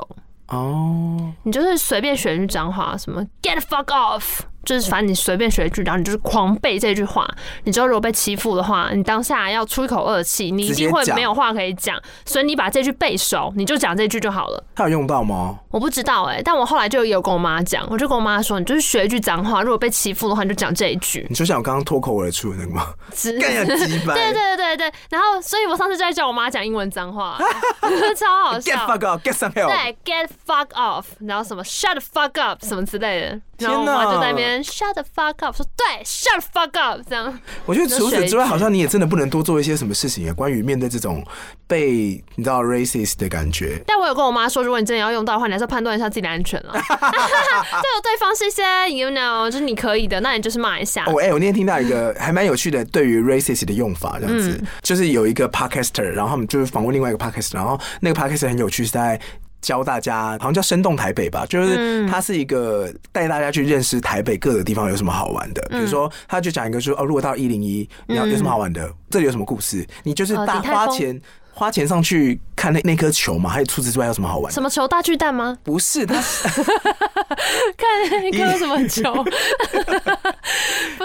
哦，你就是随便学一句脏话，什么 get the fuck off。就是反正你随便学一句，然后你就是狂背这句话。你知道如果被欺负的话，你当下要出一口恶气，你一定会没有话可以讲。所以你把这句背熟，你就讲这句就好了。他有用到吗？我不知道哎、欸，但我后来就有跟我妈讲，我就跟我妈说，你就是学一句脏话，如果被欺负的话，你就讲这一句。你就像我刚刚脱口而出的那个吗？对 对对对对。然后，所以我上次就在叫我妈讲英文脏话，超好笑。Get fuck off，get some help。对，get fuck off，然后什么 shut the fuck up 什么之类的。然后我妈就在那边 shut the fuck up，说对，shut the fuck up 这样。我觉得除此之外，好像你也真的不能多做一些什么事情啊，关于面对这种被你知道 racist 的感觉。但我有跟我妈说，如果你真的要用到的话，你还是要判断一下自己的安全了。对，对方是一些 you know，就是你可以的，那你就是骂一下。哦，哎，我那天听到一个 还蛮有趣的，对于 racist 的用法，这样子，就是有一个 podcaster，然后他们就是访问另外一个 podcaster，然后那个 podcaster 很有趣，是在。教大家，好像叫生动台北吧，就是它是一个带大家去认识台北各个地方有什么好玩的。比如说，他就讲一个说，哦，如果到一零一，你要有什么好玩的？这里有什么故事？你就是大花钱。花钱上去看那那颗球嘛？还有除此之外有什么好玩？什么球？大巨蛋吗？不是，他 看那颗什么球？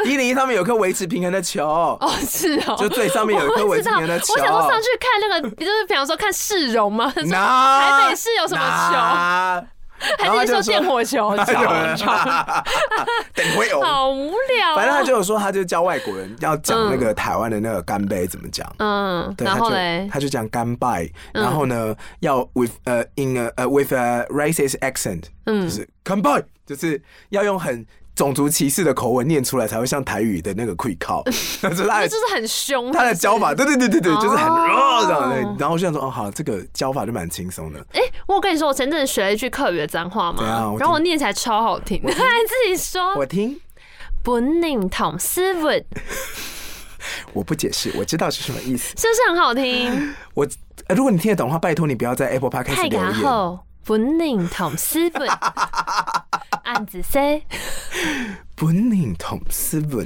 一零一 上面有颗维持平衡的球哦，是哦，就最上面有一颗维持平衡的球。我想说上去看那个，就是比方说看市容嘛，台北市有什么球？还是说电火球？等会有，好无聊。反正他就有说，他就教外国人要讲那个台湾的那个干杯怎么讲。嗯，对，然后嘞，他就讲干拜，然后呢要 with 呃 in 呃 with a racist accent，嗯，就是干拜，就是要用很。种族歧视的口吻念出来才会像台语的那个 quick call，就是他就是很凶，他的教法，对对对对对，就是很弱这样的。然后我就想说，哦，好，这个教法就蛮轻松的。哎，我跟你说，我前阵子学了一句客语的脏话嘛，然后我念起来超好听，他 还自己说，我听，本宁同斯文，我不解释，我知道是什么意思，是不是很好听？我，如果你听得懂的话，拜托你不要在 Apple Podcast 留言。本宁同斯文。案子 C，本宁同斯文，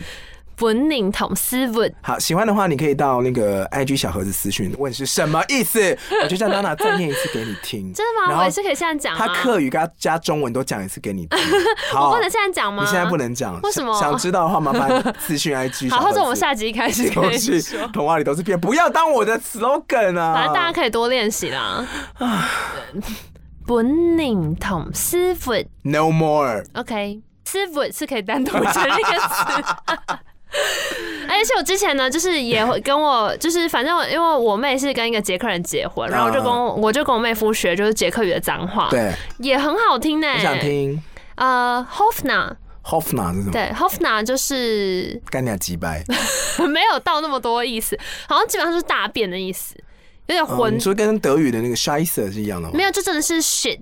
本宁同斯文。好，喜欢的话，你可以到那个 IG 小盒子私讯问是什么意思，我就叫娜娜再念一次给你听。真的吗？我也是可以现在讲。他客语加加中文都讲一次给你听。我不能现在讲吗？你现在不能讲。为什么？想知道的话，麻烦私讯 IG。好，或者我们下集开始可以说。童话里都是骗，不要当我的 slogan 啊！反正大家可以多练习啦。本宁同师傅，No more。OK，师傅是可以单独成立一个词。而且我之前呢，就是也会跟我，就是反正因为我妹是跟一个捷克人结婚，然后我就跟我我就跟我妹夫学，就是捷克语的脏话，对，也很好听呢。我想听。呃，Hofna，Hofna 是什么？对，Hofna 就是干掉几百，没有到那么多意思，好像基本上就是大便的意思。有点混，你说跟德语的那个 Scheiße 是一样的吗？没有，这真的是 shit。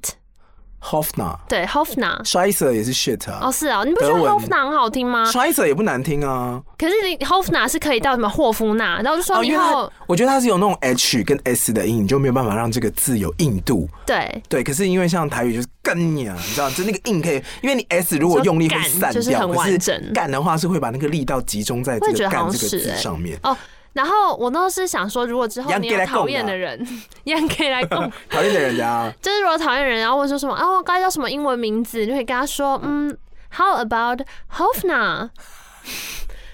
Hofna 对 Hofna Scheiße 也是 shit 啊。哦，是啊，你不觉得 Hofna 很好听吗？Scheiße 也不难听啊。可是你 Hofna 是可以到什么霍夫纳，然后就说以后，我觉得它是有那种 H 跟 S 的音，你就没有办法让这个字有硬度。对对，可是因为像台语就是干呀，你知道，就那个硬可以，因为你 S 如果用力会散掉，可是干的话是会把那个力道集中在这个干这个字上面。哦。然后我那时候是想说，如果之后你有讨厌的人，也可以来共 讨厌的人家，就是如果讨厌人，然后问说什么啊，我该叫什么英文名字，你就可以跟他说，嗯，How about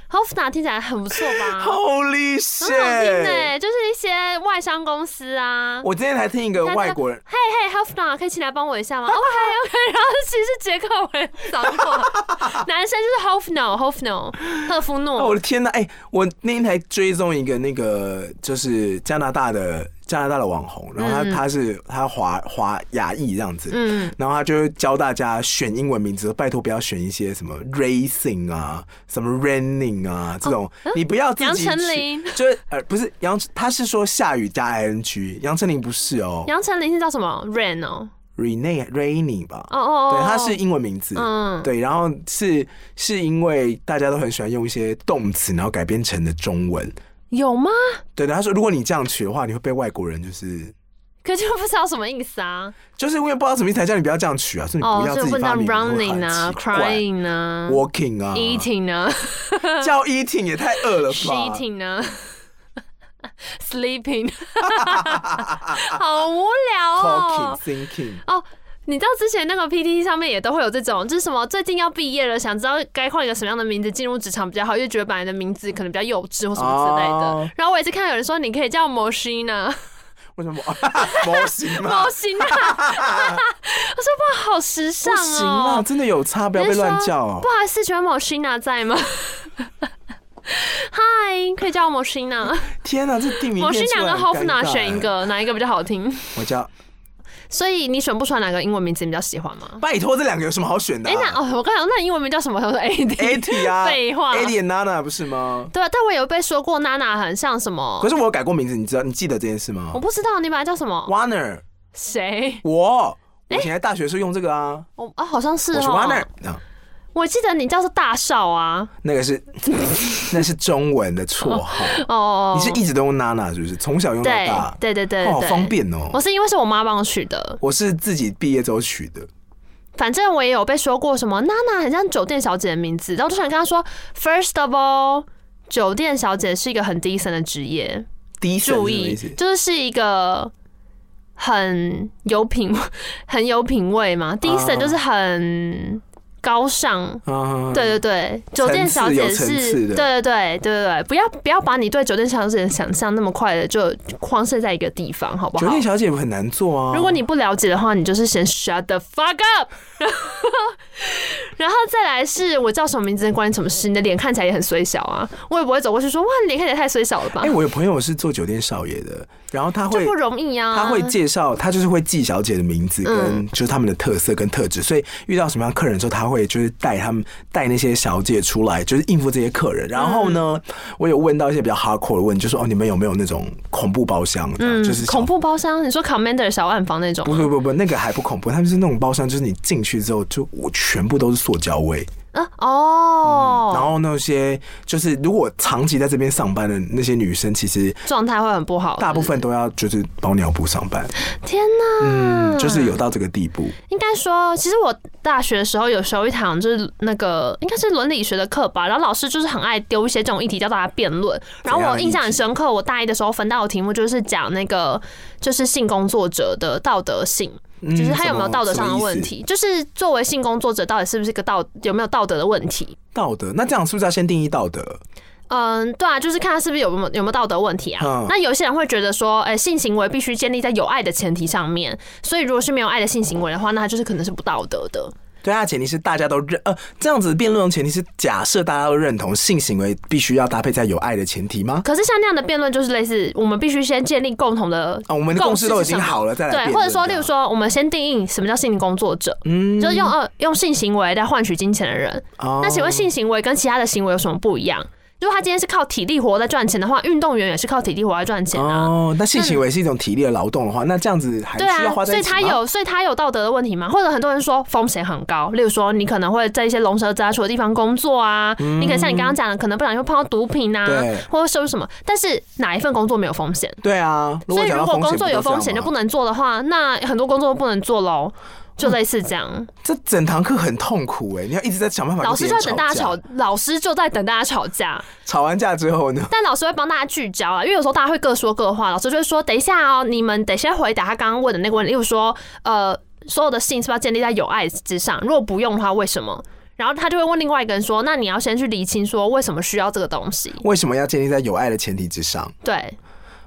Hofna？Hofna 听起来很不错吧？Holy shit！很好听呢，就是一些外商公司啊。我今天才听一个外国人，嘿嘿，Hofna 可以请来帮我一下吗？OK OK，然后其实是杰克文找过，男生就是 Hofno，Hofno，赫夫诺。我的天呐，哎，我那天才追踪一个那个就是加拿大的。加拿大的网红，然后他他是他华华亚裔这样子，嗯，然后他就教大家选英文名字，拜托不要选一些什么 racing 啊，什么 raining 啊这种，你不要自己去。杨丞琳就是呃不是杨，他是说下雨加 ing，杨丞琳不是哦。杨丞琳是叫什么 rain 哦，rain raining 吧？哦哦，对，他是英文名字，嗯，对，然后是是因为大家都很喜欢用一些动词，然后改编成的中文。有吗？对的，他说如果你这样取的话，你会被外国人就是，可就不知道什么意思啊。就是因为不知道什么意思，才叫你不要这样取啊，所以你不要自己发明。running 啊，crying 啊，walking 啊，eating 啊，叫 eating 也太饿了吧？eating 啊，sleeping，好无聊哦。Talking, thinking，哦。你知道之前那个 PTT 上面也都会有这种，就是什么最近要毕业了，想知道该换一个什么样的名字进入职场比较好，因为觉得本来的名字可能比较幼稚或什么之类的。Oh. 然后我也是看到有人说你可以叫 Moschina，为什么？模型吗？模型啊！我说哇，好时尚哦！行啊，真的有差，不要被乱叫哦。不好意思，请问 Moschina 在吗？嗨，可以叫我 Moschina。天哪，这地名。Moschina 跟 Hofna 选一个，哪一个比较好听？我叫。所以你选不出来哪个英文名字你比较喜欢吗？拜托，这两个有什么好选的？啊？哎、欸，那哦，我刚才那英文名叫什么？他说 Adi，Adi 啊，废话，Adi and Nana 不是吗？对，但我有被说过 Nana 很像什么？可是我有改过名字，你知道？你记得这件事吗？我不知道，你本来叫什么？Warner。谁？我，我以前在大学时候用这个啊。哦啊，好像是哦。我是 Warner。我记得你叫做大少啊，那个是 那是中文的绰号 哦。你是一直都用娜娜是不是？从小用到大，对对对，对，好方便哦。我是因为是我妈帮我取的，我是自己毕业之后取的。反正我也有被说过什么娜娜很像酒店小姐的名字，然后我就想跟他说，First of all，酒店小姐是一个很 decent 的职业，注意就是是一个很有品 很有品味嘛，decent 就是很。高尚，对对对，酒店小姐是，对对对对对对，不要不要把你对酒店小姐的想象那么快的就框设在一个地方，好不好？酒店小姐很难做啊，如果你不了解的话，你就是先 shut the fuck up，然后再来是我叫什么名字关你什么事？你的脸看起来也很衰小啊，我也不会走过去说哇，你脸看起来太衰小了吧？哎，我有朋友是做酒店少爷的。然后他会不容易啊，他会介绍，他就是会记小姐的名字跟就是他们的特色跟特质，所以遇到什么样客人的时候，他会就是带他们带那些小姐出来，就是应付这些客人。然后呢，我有问到一些比较 hardcore 的问题，就说哦，你们有没有那种恐怖包厢？嗯，就是恐怖包厢。你说 Commander 小暗房那种？不不不不，那个还不恐怖，他们是那种包厢，就是你进去之后，就我全部都是塑胶味。啊哦、嗯，然后那些就是如果长期在这边上班的那些女生，其实状态会很不好，大部分都要就是包尿布上班。天哪，嗯，就是有到这个地步。应该说，其实我大学的时候有时候一堂就是那个应该是伦理学的课吧，然后老师就是很爱丢一些这种议题叫大家辩论。然后我印象很深刻，我大一的时候分到的题目就是讲那个就是性工作者的道德性。就是他有没有道德上的问题？就是作为性工作者，到底是不是个道有没有道德的问题？道德？那这样是不是要先定义道德？嗯，对啊，就是看他是不是有没有有没有道德问题啊？那有些人会觉得说，哎，性行为必须建立在有爱的前提上面，所以如果是没有爱的性行为的话，那他就是可能是不道德的。对啊，前提是大家都认呃，这样子辩论的前提是假设大家都认同性行为必须要搭配在有爱的前提吗？可是像那样的辩论就是类似，我们必须先建立共同的啊，我们的共识都已经好了再来对，或者说，例如说，我们先定义什么叫性工作者，嗯，就是用呃用性行为来换取金钱的人。哦，那请问性行为跟其他的行为有什么不一样？如果他今天是靠体力活在赚钱的话，运动员也是靠体力活在赚钱啊。哦，那性行为是一种体力的劳动的话，那这样子还需要花在啊，所以他有，所以他有道德的问题吗？或者很多人说风险很高，例如说你可能会在一些龙蛇杂处的地方工作啊，嗯、你可能像你刚刚讲的，可能不小心会碰到毒品啊，或者收入什么。但是哪一份工作没有风险？对啊，所以如果工作有风险就不能做的话，那很多工作都不能做喽。就类似这样，嗯、这整堂课很痛苦哎、欸！你要一直在想办法。老师就在等大家吵，老师就在等大家吵架。吵完架之后呢？但老师会帮大家聚焦啊，因为有时候大家会各说各话。老师就会说：“等一下哦，你们得先回答他刚刚问的那个问题，例如说，呃，所有的性是不是要建立在有爱之上？如果不用的话，为什么？”然后他就会问另外一个人说：“那你要先去理清说，为什么需要这个东西？为什么要建立在有爱的前提之上？”对。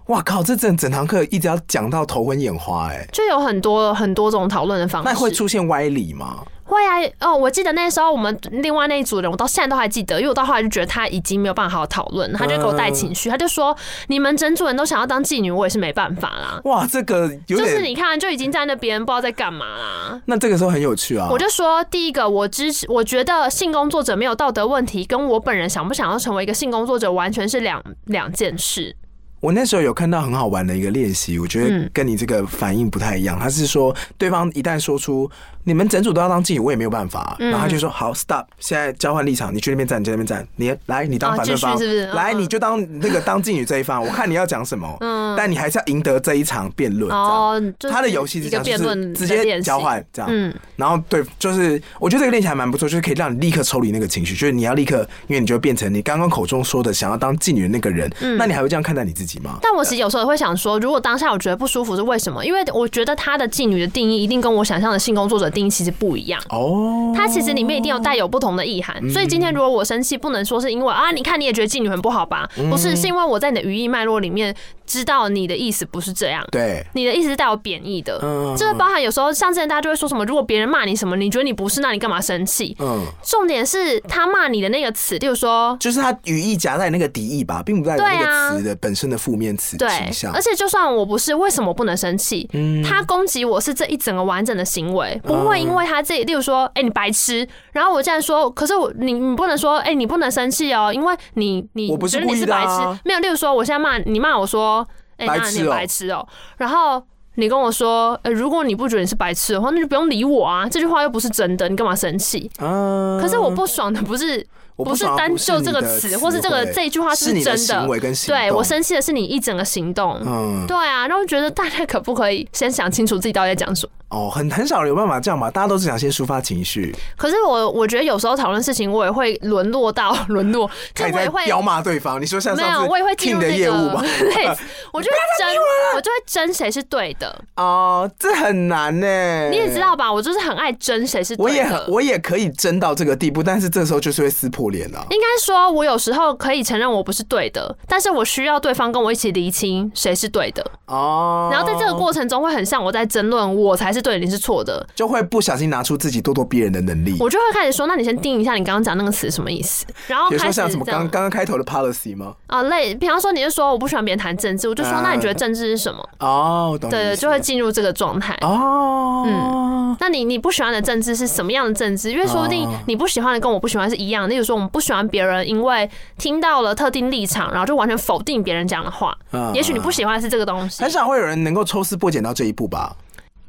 哇靠！这整整堂课一直要讲到头昏眼花，哎，就有很多很多种讨论的方式。那会出现歪理吗？会啊！哦，我记得那时候我们另外那一组人，我到现在都还记得，因为我到后来就觉得他已经没有办法好好讨论，他就给我带情绪，他就说：“你们整组人都想要当妓女，我也是没办法啦。”哇，这个就是你看就已经在那边不知道在干嘛啦。那这个时候很有趣啊！我就说，第一个，我支持，我觉得性工作者没有道德问题，跟我本人想不想要成为一个性工作者完全是两两件事。我那时候有看到很好玩的一个练习，我觉得跟你这个反应不太一样。他是说，对方一旦说出你们整组都要当妓女，我也没有办法。然后他就说好，stop，现在交换立场，你去那边站，你去那边站，你来，你当反对方，是不是？来，你就当那个当妓女这一方，我看你要讲什么。嗯，但你还是要赢得这一场辩论。哦，他的游戏是这样，就是直接交换这样。嗯，然后对，就是我觉得这个练习还蛮不错，就是可以让你立刻抽离那个情绪，就是你要立刻，因为你就变成你刚刚口中说的想要当妓女的那个人。嗯，那你还会这样看待你自己？但我其实有时候也会想说，如果当下我觉得不舒服是为什么？因为我觉得他的妓女的定义一定跟我想象的性工作者定义其实不一样哦。他其实里面一定有带有不同的意涵。所以今天如果我生气，不能说是因为啊，你看你也觉得妓女很不好吧？不是，是因为我在你的语义脉络里面知道你的意思不是这样。对，你的意思是带有贬义的。嗯，这个包含有时候像之前大家就会说什么，如果别人骂你什么，你觉得你不是，那你干嘛生气？嗯，重点是他骂你的那个词，例如说，就是他语义夹在那个敌意吧，并不在那个词的本身的负面词倾向。而且就算我不是，为什么不能生气？嗯，他攻击我是这一整个完整的行为，不会因为他这里，例如说，哎，你白痴，然后我这样说，可是我你你不能说，哎，你不能生气哦，因为你你我觉得你是白痴，没有，例如说，我现在骂你骂我说，哎，那你白痴哦，然后。你跟我说，呃，如果你不觉得你是白痴的话，那就不用理我啊。这句话又不是真的，你干嘛生气？可是我不爽的不是。不是单就这个词，或是这个这一句话是真的。行为跟行动。对，我生气的是你一整个行动。嗯，对啊，然后觉得大家可不可以先想清楚自己到底在讲什么？哦，很很少有办法这样嘛，大家都是想先抒发情绪。可是我我觉得有时候讨论事情，我也会沦落到沦落，就我也会彪骂对方。你说像没有，我也会进入那个业务吧？对，我就会 争，我就会争谁是对的。哦，这很难呢。你也知道吧？我就是很爱争谁是对的。我也很，我也可以争到这个地步，但是这时候就是会撕破应该说，我有时候可以承认我不是对的，但是我需要对方跟我一起厘清谁是对的哦。然后在这个过程中，会很像我在争论我才是对的，你是错的，就会不小心拿出自己咄咄逼人的能力。我就会开始说，那你先定一下你刚刚讲那个词什么意思？然后比如说像什么刚刚刚开头的 policy 吗？啊，类，比方说你是说我不喜欢别人谈政治，我就说那你觉得政治是什么？哦，懂。对对，就会进入这个状态哦。嗯，那你你不喜欢的政治是什么样的政治？因为说不定你不喜欢的跟我不喜欢是一样的。例如说，我们不喜欢别人因为听到了特定立场，然后就完全否定别人讲的话。嗯，也许你不喜欢的是这个东西。很少会有人能够抽丝剥茧到这一步吧？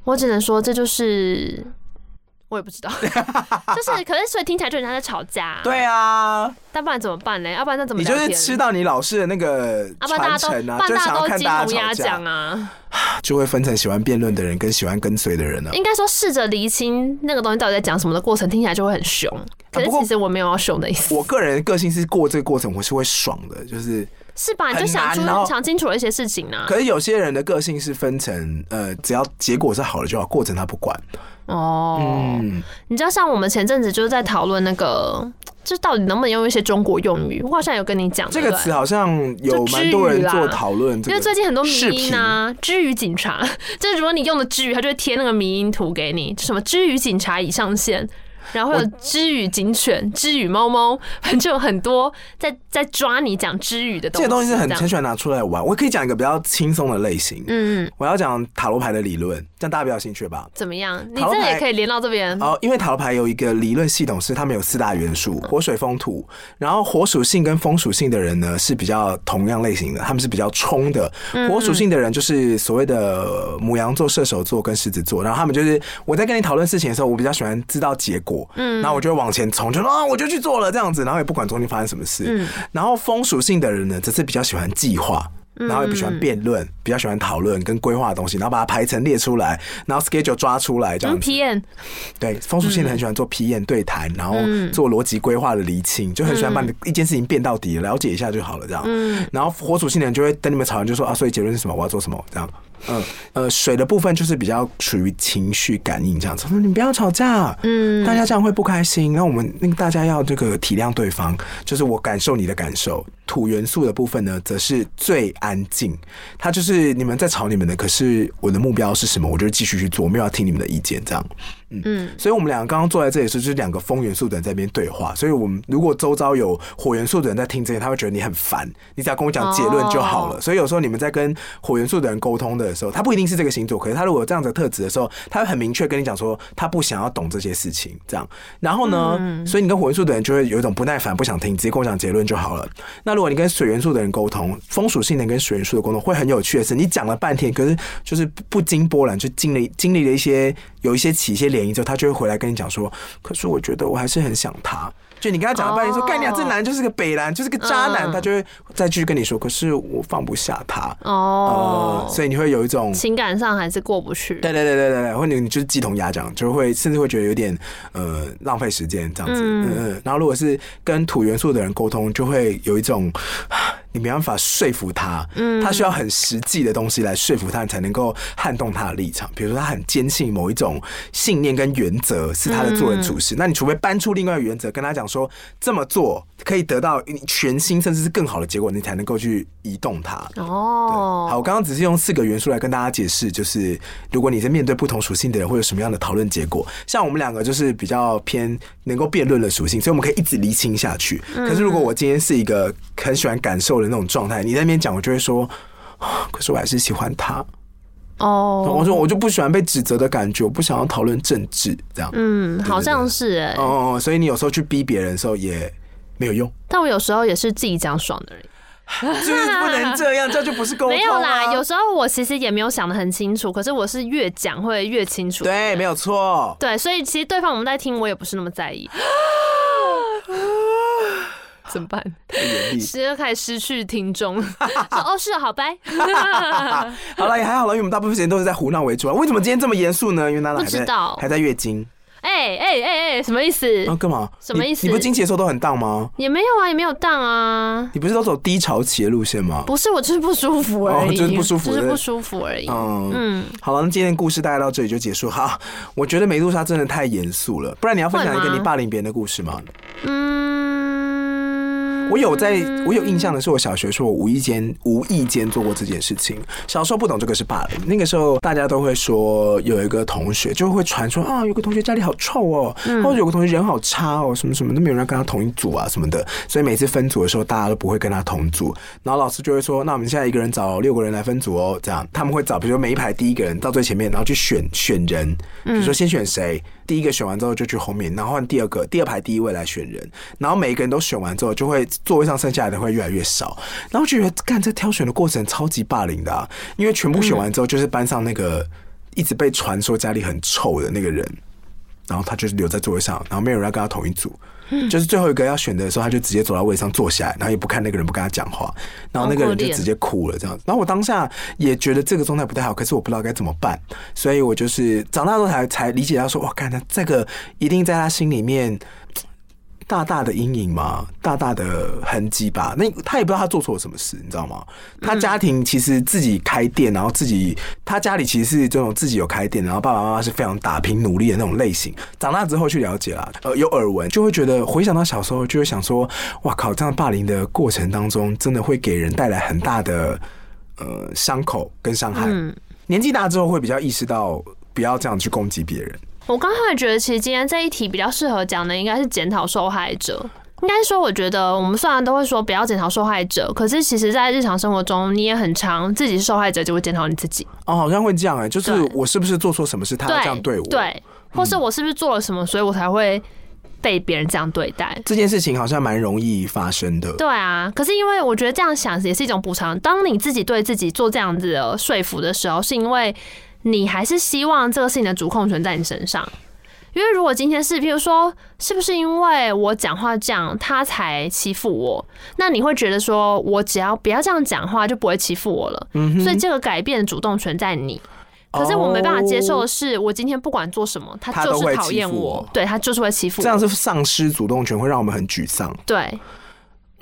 我只能说，这就是我也不知道，就是可是所以听起来就人家在吵架。对啊，但不然怎么办呢？要不然那怎么？你就是吃到你老师的那个传承啊，就想要看大家吵架啊，就会分成喜欢辩论的人跟喜欢跟随的人了。应该说，试着厘清那个东西到底在讲什么的过程，听起来就会很凶。可是其实我没有要凶的意思。我个人个性是过这个过程我是会爽的，就是是吧？你就想出想清楚了一些事情啊。可是有些人的个性是分成呃，只要结果是好的就好，过程他不管。哦，嗯，你知道像我们前阵子就是在讨论那个，就到底能不能用一些中国用语？我好像有跟你讲这个词，好像有蛮多人做讨论，因为最近很多迷音啊，支语警察，就是如果你用的支语，他就会贴那个迷音图给你，什么支语警察已上线。然后会有知语警犬、知语猫猫，反 正就有很多在在抓你讲知语的东西。这些东西是很很喜欢拿出来玩。我可以讲一个比较轻松的类型。嗯，我要讲塔罗牌的理论，这样大家比较兴趣吧？怎么样？你这也可以连到这边哦。因为塔罗牌有一个理论系统，是他们有四大元素：火、水、风、土。然后火属性跟风属性的人呢，是比较同样类型的，他们是比较冲的。火属性的人就是所谓的母羊座、射手座跟狮子座。然后他们就是我在跟你讨论事情的时候，我比较喜欢知道结果。嗯，然后我就往前冲，就说啊，我就去做了这样子，然后也不管中间发生什么事。嗯，然后风属性的人呢，则是比较喜欢计划，然后也不喜欢辩论，比较喜欢讨论跟规划的东西，然后把它排成列出来，然后 schedule 抓出来这样对，风属性的很喜欢做 PM 对谈，然后做逻辑规划的厘清，就很喜欢把你一件事情变到底，了解一下就好了这样。嗯，然后火属性的人就会等你们吵完就说啊，所以结论是什么？我要做什么？这样。嗯呃，水的部分就是比较属于情绪感应这样子，说你不要吵架，嗯，大家这样会不开心。那我们那个大家要这个体谅对方，就是我感受你的感受。土元素的部分呢，则是最安静，它就是你们在吵你们的，可是我的目标是什么？我就继续去做，我没有要听你们的意见这样。嗯，所以我们两个刚刚坐在这里时，就是两个风元素的人在那边对话。所以我们如果周遭有火元素的人在听这些，他会觉得你很烦，你只要跟我讲结论就好了。所以有时候你们在跟火元素的人沟通的时候，他不一定是这个星座，可是他如果有这样子的特质的时候，他会很明确跟你讲说，他不想要懂这些事情，这样。然后呢，所以你跟火元素的人就会有一种不耐烦，不想听，直接跟我讲结论就好了。那如果你跟水元素的人沟通，风属性的跟水元素的沟通会很有趣的是，你讲了半天，可是就是不经波澜，就经历经历了一些有一些起一些涟漪之后，他就会回来跟你讲说，可是我觉得我还是很想他。就你跟他讲了半天，说概念这男就是个北男，就是个渣男，他就会再继续跟你说，可是我放不下他哦，所以你会有一种情感上还是过不去。对对对对对，或者你就是鸡同鸭讲，就会甚至会觉得有点呃浪费时间这样子。嗯嗯。然后如果是跟土元素的人沟通，就会有一种。你没办法说服他，嗯，他需要很实际的东西来说服他，你才能够撼动他的立场。比如说，他很坚信某一种信念跟原则是他的做人处事，那你除非搬出另外一个原则，跟他讲说这么做可以得到全新甚至是更好的结果，你才能够去移动他。哦，好，我刚刚只是用四个元素来跟大家解释，就是如果你在面对不同属性的人，会有什么样的讨论结果。像我们两个就是比较偏能够辩论的属性，所以我们可以一直厘清下去。可是如果我今天是一个很喜欢感受的那种状态，你在那边讲，我就会说，可是我还是喜欢他。哦，oh, 我说我就不喜欢被指责的感觉，我不想要讨论政治这样。嗯，好像是哎、欸。哦，所以你有时候去逼别人的时候也没有用。但我有时候也是自己讲爽的人，就是不能这样，这就不是沟通。没有啦，有时候我其实也没有想的很清楚，可是我是越讲会越清楚。对，没有错。对，所以其实对方我们在听，我也不是那么在意。怎么办？直接开始失去听众。说哦，是哦，好拜。好了，也还好了，因为我们大部分时间都是在胡闹为主啊。为什么今天这么严肃呢？因为娜娜不知道还在月经。哎哎哎哎，什么意思？啊，干嘛？什么意思？你不经期的时候都很荡吗？也没有啊，也没有荡啊。你不是都走低潮期的路线吗？不是，我就是不舒服而已，就是不舒服，就是不舒服而已。嗯嗯。好了，那今天的故事大概到这里就结束。哈，我觉得美杜莎真的太严肃了，不然你要分享一个你霸凌别人的故事吗？嗯。我有在，我有印象的是，我小学时候我无意间无意间做过这件事情。小时候不懂这个是霸凌，那个时候大家都会说有一个同学就会传说啊，有个同学家里好臭哦，或者有个同学人好差哦，什么什么都没有人跟他同一组啊什么的。所以每次分组的时候，大家都不会跟他同组。然后老师就会说，那我们现在一个人找六个人来分组哦，这样他们会找，比如说每一排第一个人到最前面，然后去选选人，比如说先选谁。第一个选完之后就去后面，然后换第二个，第二排第一位来选人，然后每一个人都选完之后，就会座位上剩下来的会越来越少，然后就觉得干这挑选的过程超级霸凌的啊，因为全部选完之后就是班上那个一直被传说家里很臭的那个人，然后他就是留在座位上，然后没有人要跟他同一组。就是最后一个要选的时候，他就直接走到位上坐下来，然后也不看那个人，不跟他讲话，然后那个人就直接哭了这样子。然后我当下也觉得这个状态不太好，可是我不知道该怎么办，所以我就是长大之后才才理解到说，哇，看他这个一定在他心里面。大大的阴影嘛，大大的痕迹吧。那他也不知道他做错了什么事，你知道吗？他家庭其实自己开店，然后自己他家里其实是这种自己有开店，然后爸爸妈妈是非常打拼努力的那种类型。长大之后去了解了，呃，有耳闻，就会觉得回想到小时候，就会想说，哇靠，这样霸凌的过程当中，真的会给人带来很大的呃伤口跟伤害。嗯，年纪大之后会比较意识到，不要这样去攻击别人。我刚才觉得，其实今天这一题比较适合讲的，应该是检讨受害者。应该说，我觉得我们虽然都会说不要检讨受害者，可是其实，在日常生活中，你也很常自己是受害者，就会检讨你自己。哦，好像会这样哎，就是我是不是做错什么事，他要这样对我？对，或是我是不是做了什么，所以我才会被别人这样对待？这件事情好像蛮容易发生的。对啊，可是因为我觉得这样想也是一种补偿。当你自己对自己做这样子的说服的时候，是因为。你还是希望这个事情的主控权在你身上，因为如果今天是，譬如说，是不是因为我讲话这样，他才欺负我？那你会觉得说，我只要不要这样讲话，就不会欺负我了。嗯。所以这个改变的主动权在你。可是我没办法接受的是，我今天不管做什么，他就是讨厌我，对，他就是会欺负我。这样是丧失主动权，会让我们很沮丧。对，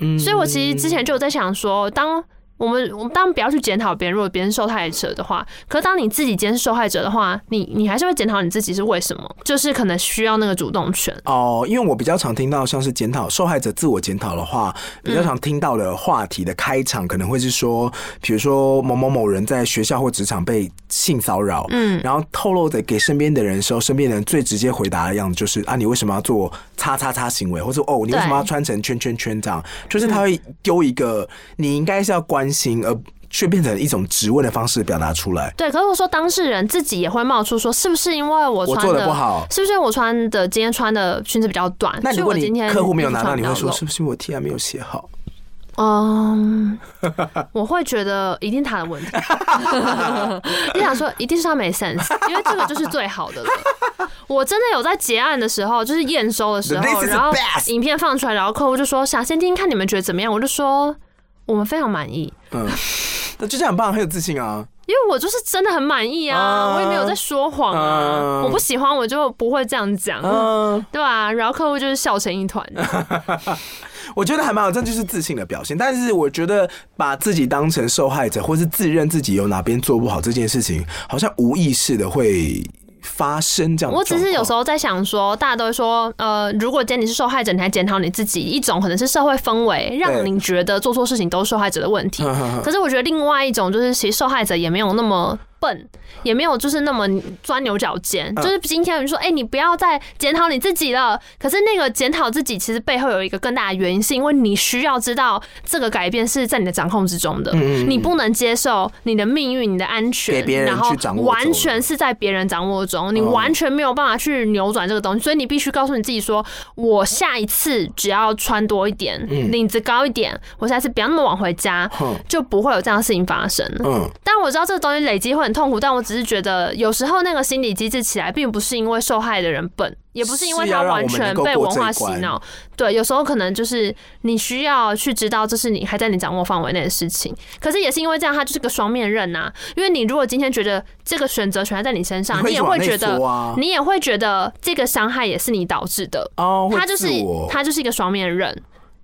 嗯。所以我其实之前就有在想说，当。我们我们当然不要去检讨别人，如果别人是受害者的话，可是当你自己今天是受害者的话，你你还是会检讨你自己是为什么，就是可能需要那个主动权哦。因为我比较常听到像是检讨受害者自我检讨的话，比较常听到的话题的开场可能会是说，比如说某某某人在学校或职场被性骚扰，嗯，然后透露的给身边的人的时候，身边的人最直接回答的样子就是啊，你为什么要做叉叉叉行为，或者哦，你为什么要穿成圈圈圈这样，就是他会丢一个你应该是要关。心，而却变成一种质问的方式表达出来。对，可是我说当事人自己也会冒出说，是不是因为我穿的，我做的不好？是不是我穿的今天穿的裙子比较短？那如果你客户没有拿到，你会说是不是我提案没有写好？嗯，我会觉得一定他的问题。你想说一定是他没 sense，因为这个就是最好的了。我真的有在结案的时候，就是验收的时候，然后影片放出来，然后客户就说想先听听看你们觉得怎么样，我就说。我们非常满意，嗯，那就这样很棒，很有自信啊。因为我就是真的很满意啊，我也没有在说谎啊。我不喜欢我就不会这样讲，对啊？然后客户就是笑成一团。我觉得还蛮好，这就是自信的表现。但是我觉得把自己当成受害者，或是自认自己有哪边做不好这件事情，好像无意识的会。发生这样，我只是有时候在想说，大家都会说，呃，如果今天你是受害者，你还检讨你自己，一种可能是社会氛围让你觉得做错事情都是受害者的问题。可是我觉得另外一种就是，其实受害者也没有那么。笨也没有，就是那么钻牛角尖。就是今天有人说，哎、欸，你不要再检讨你自己了。可是那个检讨自己，其实背后有一个更大的原因，是因为你需要知道这个改变是在你的掌控之中的。你不能接受你的命运、你的安全，然后完全是在别人掌握中，你完全没有办法去扭转这个东西。所以你必须告诉你自己说，我下一次只要穿多一点，领子高一点，我下次不要那么晚回家，就不会有这样的事情发生。嗯，但我知道这个东西累积会。很痛苦，但我只是觉得有时候那个心理机制起来，并不是因为受害的人笨，也不是因为他完全被文化洗脑。对，有时候可能就是你需要去知道，这是你还在你掌握范围内的事情。可是也是因为这样，他就是个双面刃呐。因为你如果今天觉得这个选择权在你身上，你也会觉得，你也会觉得这个伤害也是你导致的。哦，他就是他就是一个双面刃。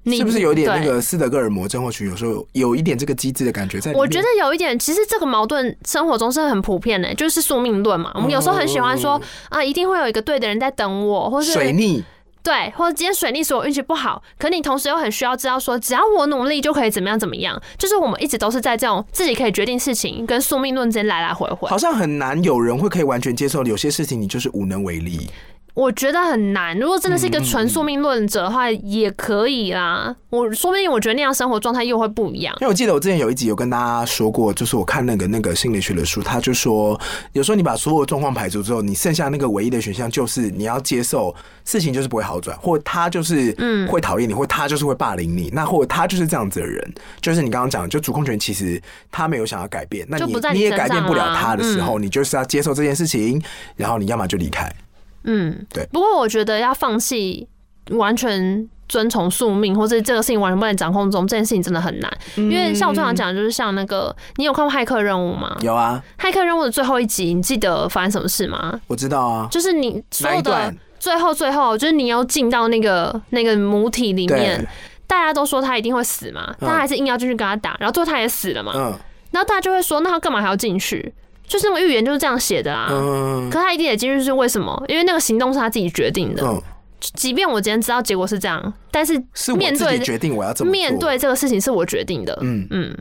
你是不是有点那个斯德哥尔摩症候群？有时候有一点这个机制的感觉在。我觉得有一点，其实这个矛盾生活中是很普遍的，就是宿命论嘛。我们有时候很喜欢说啊，一定会有一个对的人在等我，或是水逆，对，或者今天水逆使我运气不好。可你同时又很需要知道说，只要我努力就可以怎么样怎么样。就是我们一直都是在这种自己可以决定事情跟宿命论之间来来回回。好像很难有人会可以完全接受，有些事情你就是无能为力。我觉得很难。如果真的是一个纯宿命论者的话，也可以啦。我说不定我觉得那样生活状态又会不一样。因为我记得我之前有一集有跟大家说过，就是我看那个那个心理学的书，他就说，有时候你把所有状况排除之后，你剩下那个唯一的选项就是你要接受事情就是不会好转，或他就是嗯会讨厌你，或他就是会霸凌你，那或者他就是这样子的人。就是你刚刚讲，就主控权其实他没有想要改变，那你你也改变不了他的时候，你就是要接受这件事情，然后你要么就离开。嗯，对。不过我觉得要放弃完全遵从宿命，或者这个事情完全不能掌控中，这件事情真的很难。因为像我最常讲的就是像那个，你有看过《骇客任务》吗？有啊。骇客任务的最后一集，你记得发生什么事吗？我知道啊，就是你所有的最后最后，就是你要进到那个那个母体里面，大家都说他一定会死嘛，但他还是硬要进去跟他打，然后最后他也死了嘛。嗯。然后大家就会说，那他干嘛还要进去？就是那个预言就是这样写的啦，嗯，可他一定也进去是为什么？因为那个行动是他自己决定的。嗯，即便我今天知道结果是这样，但是面对决定我要怎么面对这个事情是我决定的。嗯嗯，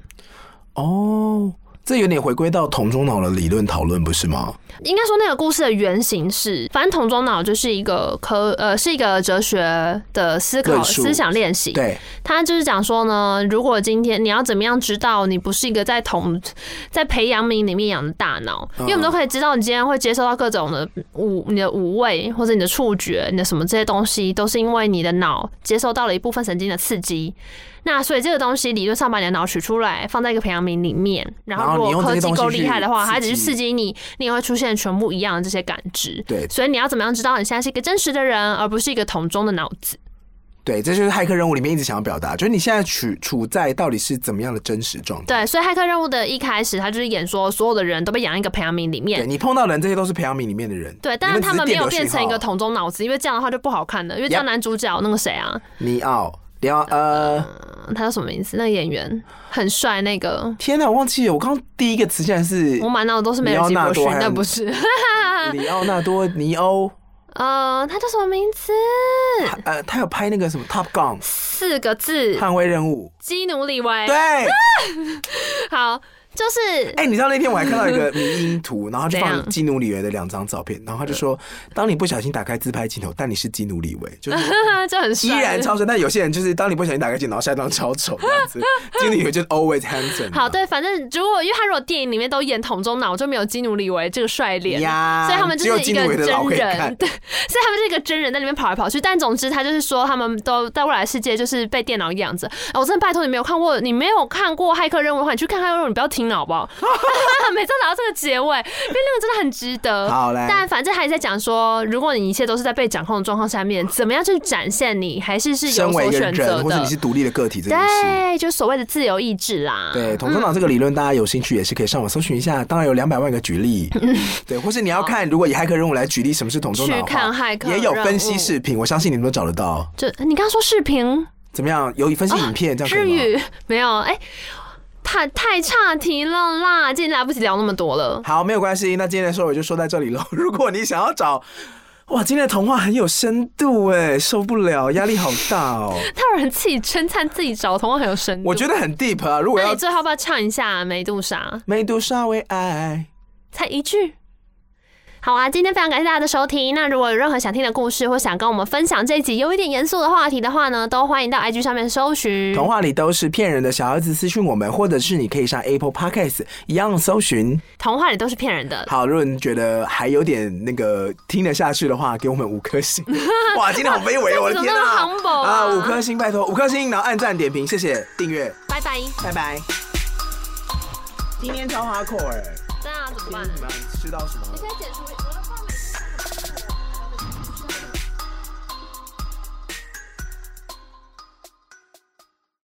哦。这有点回归到桶中脑的理论讨论，不是吗？应该说那个故事的原型是，反正桶中脑就是一个科呃，是一个哲学的思考思想练习。对，他就是讲说呢，如果今天你要怎么样知道你不是一个在桶在培养皿里面养的大脑，因为我们都可以知道你今天会接受到各种的五你的五味或者你的触觉，你的什么这些东西，都是因为你的脑接受到了一部分神经的刺激。那所以这个东西理论上把你的脑取出来，放在一个培养皿里面，然后如果科技够厉害的话，它只是刺激你，你也会出现全部一样的这些感知。对，所以你要怎么样知道你现在是一个真实的人，而不是一个桶中的脑子？对，这就是骇客任务里面一直想要表达，就是你现在处处在到底是怎么样的真实状态？对，所以骇客任务的一开始，他就是演说所有的人都被养一个培养皿里面，对，你碰到人这些都是培养皿里面的人。对，但是他们没有变成一个桶中脑子，因为这样的话就不好看了，因为这样男主角那个谁啊，尼奥。呃，他叫什么名字？那个演员很帅，那个。天哪，我忘记了。我刚刚第一个词竟然是……我满脑子都是梅尔吉伯逊，那不是。里奥纳多尼欧。呃，他叫什么名字？呃，他有拍那个什么《Top Gun》四个字，捍卫任务。基努里维。对。好。就是，哎，你知道那天我还看到一个 迷因图，然后就放基努里维的两张照片，然后他就说，当你不小心打开自拍镜头，但你是基努里维，就是这很帅，依然超帅。但有些人就是，当你不小心打开镜头，然后下一张超丑这样子。基努里维就是 always handsome。好，对，反正如果因为他如果电影里面都演桶中脑，就没有基努里维这个帅脸呀，所以他们就是一个真人，对，所以他们是一个真人在里面跑来跑去。但总之，他就是说，他们都在未来世界就是被电脑养着。我真的拜托你没有看过，你没有看过骇客任务的话，你去看骇客任务，你不要听。好不好？每次拿到这个结尾，因为那个真的很值得。好嘞。但反正还在讲说，如果你一切都是在被掌控的状况下面，怎么样去展现你还是是有所选择的，或者你是独立的个体这件事。对，就所谓的自由意志啦。对，桶中党这个理论，大家有兴趣也是可以上网搜寻一下。当然有两百万个举例。对，或是你要看，如果以骇客任务来举例，什么是桶中党？去看骇客，也有分析视频，我相信你们都找得到。就你刚刚说视频。怎么样？有分析影片这样日语没有？哎、欸，太太差题了啦，今天来不及聊那么多了。好，没有关系，那今天的收尾就说在这里了。如果你想要找，哇，今天的童话很有深度哎，受不了，压力好大哦。他有人自己称赞自己找童话很有深度，我觉得很 deep 啊。如果要，你最后要不要唱一下梅杜莎？梅杜莎为爱，才一句。好啊，今天非常感谢大家的收听。那如果有任何想听的故事，或想跟我们分享这一集有一点严肃的话题的话呢，都欢迎到 IG 上面搜寻。童话里都是骗人的，小儿子私讯我们，或者是你可以上 Apple Podcast 一样搜寻。童话里都是骗人的。好，如果你觉得还有点那个听得下去的话，给我们五颗星。哇，今天好卑微，我的天啊！啊，五颗星，拜托五颗星，然后按赞点评，谢谢订阅，拜拜，拜拜。今天超 hardcore 哎。对啊，怎么办？吃到什么？你可以剪出。